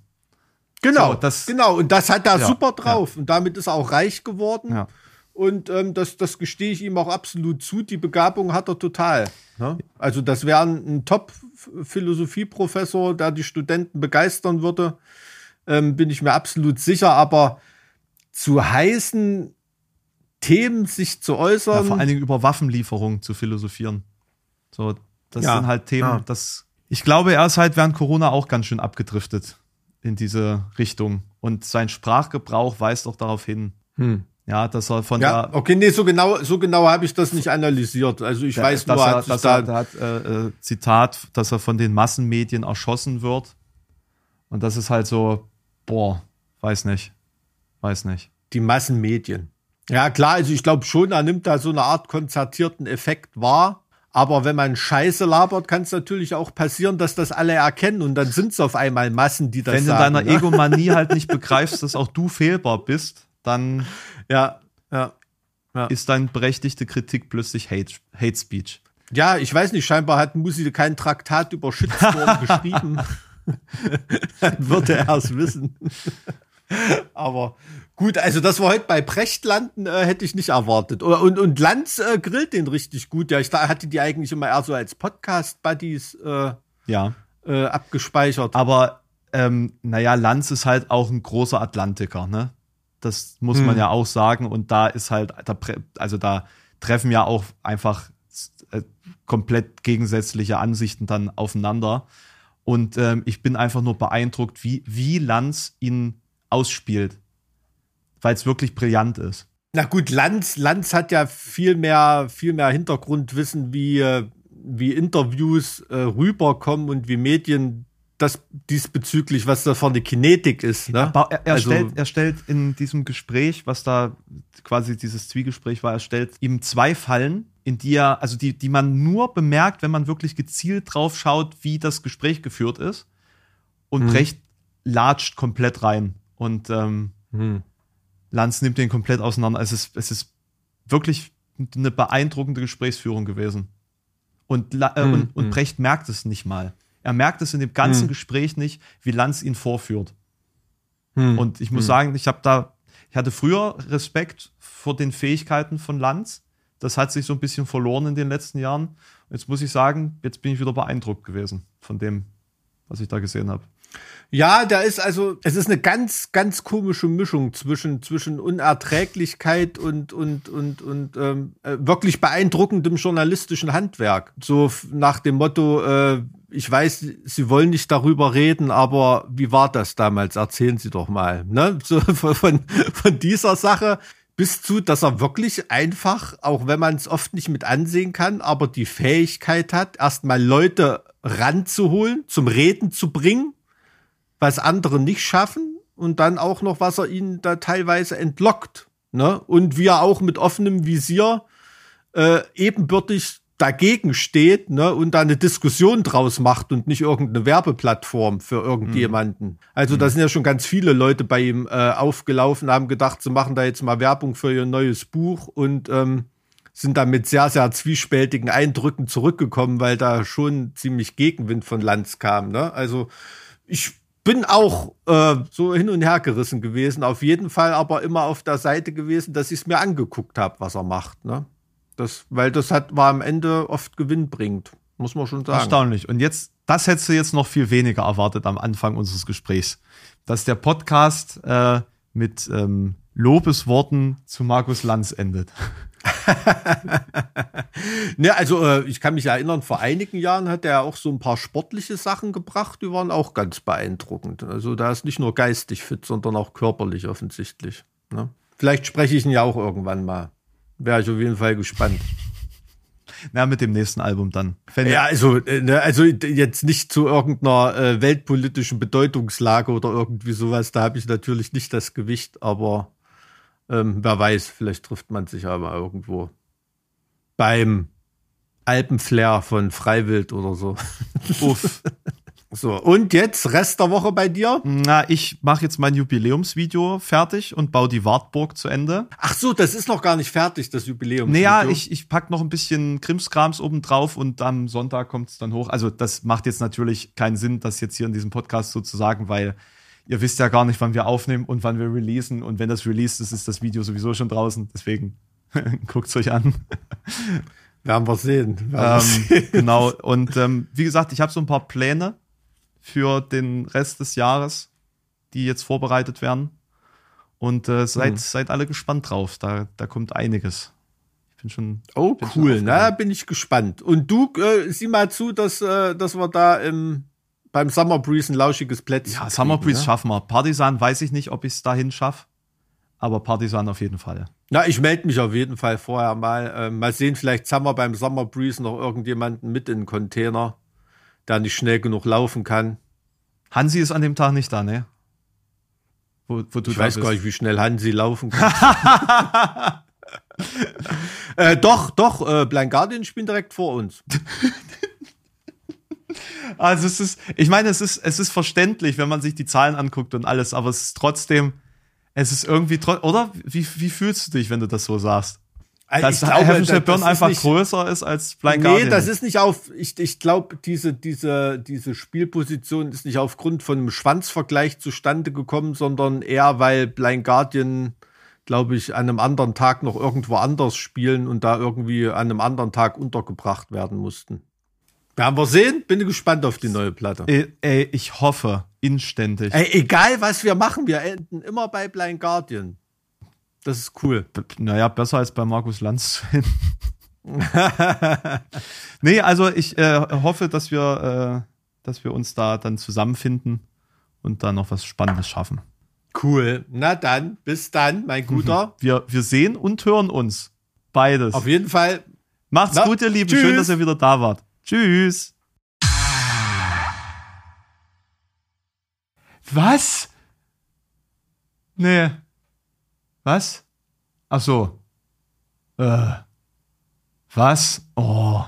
A: Genau, so, das, genau. Und das hat er ja, super drauf. Ja. Und damit ist er auch reich geworden. Ja. Und ähm, das, das gestehe ich ihm auch absolut zu. Die Begabung hat er total. Ne? Also, das wäre ein, ein Top-Philosophieprofessor, der die Studenten begeistern würde ähm, bin ich mir absolut sicher, aber zu heißen Themen sich zu äußern. Ja,
C: vor allen Dingen über Waffenlieferungen zu philosophieren. So, das ja, sind halt Themen, ja. das. Ich glaube, er ist halt während Corona auch ganz schön abgedriftet in diese Richtung. Und sein Sprachgebrauch weist auch darauf hin. Hm. Ja, dass er von ja,
A: der. Okay, nee, so genau, so genau habe ich das nicht analysiert. Also ich der, weiß nur,
C: dass er, dass da er, er hat, äh, äh, Zitat, dass er von den Massenmedien erschossen wird. Und das ist halt so, boah, weiß nicht. Weiß nicht.
A: Die Massenmedien. Ja, klar, also ich glaube schon, er nimmt da so eine Art konzertierten Effekt wahr. Aber wenn man Scheiße labert, kann es natürlich auch passieren, dass das alle erkennen und dann sind es auf einmal Massen, die das
C: Wenn
A: sagen.
C: Wenn du deiner ne? Egomanie halt nicht begreifst, dass auch du fehlbar bist, dann
A: ja, ja,
C: ja. ist deine berechtigte Kritik plötzlich Hate, Hate Speech.
A: Ja, ich weiß nicht, scheinbar hat Musi kein Traktat über Shitstorm geschrieben. dann würde er es wissen. Aber gut, also dass wir heute bei Brecht landen, äh, hätte ich nicht erwartet. Und, und Lanz äh, grillt den richtig gut. Ja, ich hatte die eigentlich immer eher so als Podcast-Buddies äh,
C: ja.
A: äh, abgespeichert.
C: Aber ähm, naja, Lanz ist halt auch ein großer Atlantiker, ne? Das muss hm. man ja auch sagen. Und da ist halt, da, also da treffen ja auch einfach äh, komplett gegensätzliche Ansichten dann aufeinander. Und ähm, ich bin einfach nur beeindruckt, wie, wie Lanz ihn ausspielt. Weil es wirklich brillant ist.
A: Na gut, Lanz, Lanz hat ja viel mehr, viel mehr Hintergrundwissen, wie, wie Interviews äh, rüberkommen und wie Medien das diesbezüglich, was da vorne Kinetik ist. Ne?
C: Er, er, also, stellt, er stellt in diesem Gespräch, was da quasi dieses Zwiegespräch war, er stellt ihm zwei Fallen, in die er, also die, die man nur bemerkt, wenn man wirklich gezielt drauf schaut, wie das Gespräch geführt ist. Und mhm. Brecht latscht komplett rein. Und ähm, mhm. Lanz nimmt den komplett auseinander. Es ist, es ist wirklich eine beeindruckende Gesprächsführung gewesen. Und, äh, mhm. und, und mhm. Brecht merkt es nicht mal. Er merkt es in dem ganzen hm. Gespräch nicht, wie Lanz ihn vorführt. Hm. Und ich muss hm. sagen, ich habe da, ich hatte früher Respekt vor den Fähigkeiten von Lanz. Das hat sich so ein bisschen verloren in den letzten Jahren. Jetzt muss ich sagen, jetzt bin ich wieder beeindruckt gewesen von dem, was ich da gesehen habe.
A: Ja, da ist also, es ist eine ganz, ganz komische Mischung zwischen, zwischen Unerträglichkeit und, und, und, und ähm, äh, wirklich beeindruckendem journalistischen Handwerk. So nach dem Motto, äh, ich weiß, Sie wollen nicht darüber reden, aber wie war das damals? Erzählen Sie doch mal. Ne? So von, von dieser Sache bis zu, dass er wirklich einfach, auch wenn man es oft nicht mit ansehen kann, aber die Fähigkeit hat, erstmal Leute ranzuholen, zum Reden zu bringen, was andere nicht schaffen und dann auch noch, was er ihnen da teilweise entlockt. Ne? Und wie er auch mit offenem Visier äh, ebenbürtig dagegen steht ne, und da eine Diskussion draus macht und nicht irgendeine Werbeplattform für irgendjemanden. Mhm. Also da sind ja schon ganz viele Leute bei ihm äh, aufgelaufen, haben gedacht, sie machen da jetzt mal Werbung für ihr neues Buch und ähm, sind da mit sehr, sehr zwiespältigen Eindrücken zurückgekommen, weil da schon ziemlich Gegenwind von Lanz kam. Ne? Also ich bin auch äh, so hin und her gerissen gewesen, auf jeden Fall aber immer auf der Seite gewesen, dass ich es mir angeguckt habe, was er macht. Ne? Das, weil das hat, war am Ende oft gewinnbringend, muss man schon sagen.
C: Erstaunlich. Und jetzt, das hättest du jetzt noch viel weniger erwartet am Anfang unseres Gesprächs. Dass der Podcast äh, mit ähm, Lobesworten zu Markus Lanz endet.
A: ne, also äh, ich kann mich erinnern, vor einigen Jahren hat er auch so ein paar sportliche Sachen gebracht, die waren auch ganz beeindruckend. Also da ist nicht nur geistig fit, sondern auch körperlich offensichtlich. Ne? Vielleicht spreche ich ihn ja auch irgendwann mal. Wäre ich auf jeden Fall gespannt.
C: Na, mit dem nächsten Album dann. Wenn
A: Ja, also, äh, ne, also jetzt nicht zu irgendeiner äh, weltpolitischen Bedeutungslage oder irgendwie sowas. Da habe ich natürlich nicht das Gewicht, aber ähm, wer weiß, vielleicht trifft man sich aber irgendwo beim Alpenflair von Freiwild oder so.
C: Uff.
A: So, und jetzt Rest der Woche bei dir?
C: Na, ich mache jetzt mein Jubiläumsvideo fertig und baue die Wartburg zu Ende.
A: Ach so, das ist noch gar nicht fertig, das Jubiläum.
C: Naja, ich, ich pack noch ein bisschen Krimskrams oben drauf und am Sonntag kommt es dann hoch. Also das macht jetzt natürlich keinen Sinn, das jetzt hier in diesem Podcast so zu sagen, weil ihr wisst ja gar nicht, wann wir aufnehmen und wann wir releasen. Und wenn das released ist, ist das Video sowieso schon draußen. Deswegen guckt's euch an.
A: Werden wir sehen. Werden wir
C: Ähm,
A: sehen.
C: genau. Und ähm, wie gesagt, ich habe so ein paar Pläne für den Rest des Jahres, die jetzt vorbereitet werden. Und äh, seid,
A: Mhm.
C: seid alle gespannt drauf. Da, da kommt einiges. Ich bin schon.
A: Oh,
C: bin schon
A: cool. Na, bin ich gespannt. Und du, äh, sieh mal zu, dass, äh, dass wir da im, beim Summer Breeze ein lauschiges Plätzchen
C: Ja, Summer Breeze
A: ne?
C: schaffen wir. Partisan weiß ich nicht, ob ich es dahin schaffe. Aber Partisan auf jeden Fall.
A: Na, ich melde mich auf jeden Fall vorher mal. Ähm, mal sehen, vielleicht haben wir beim Summer Breeze noch irgendjemanden mit in den Container, der nicht schnell genug laufen kann.
C: Hansi ist an dem Tag nicht da, ne? Wo, wo du
A: Ich weiß
C: bist.
A: gar nicht, wie schnell Hansi laufen kann. äh, doch, doch, äh, Blind Guardian spielen direkt vor uns.
C: Also es ist, ich meine, es ist, es ist verständlich, wenn man sich die Zahlen anguckt und alles, aber es ist trotzdem, es ist irgendwie, oder? Wie, wie fühlst du dich, wenn du das so sagst? Dass
A: Äh, Ich glaube,
C: Heaven Shall
A: das-
C: Burn einfach
A: nicht-
C: größer ist als Blind
A: nee,
C: Guardian.
A: das ist nicht auf, ich, ich glaube, diese, diese, diese Spielposition ist nicht aufgrund von einem Schwanzvergleich zustande gekommen, sondern eher, weil Blind Guardian, glaube ich, an einem anderen Tag noch irgendwo anders spielen und da irgendwie an einem anderen Tag untergebracht werden mussten. Werden wir sehen, bin gespannt auf die neue Platte.
C: ey, ey, ich hoffe inständig.
A: Ey, egal was wir machen, wir enden immer bei Blind Guardian. Das ist cool.
C: B- Naja, besser als bei Markus Lanz zu nee, also ich äh, hoffe, dass wir, äh, dass wir uns da dann zusammenfinden und da noch was Spannendes schaffen.
A: Cool. Na dann, bis dann, mein Guter.
C: Wir, wir sehen und hören uns. Beides.
A: Auf jeden Fall
C: Macht's
A: Na,
C: gut, ihr Lieben.
A: tschüss.
C: Schön, dass ihr wieder da wart. Tschüss. Was? Nee. Was? Ach so. Äh. Was? Oh.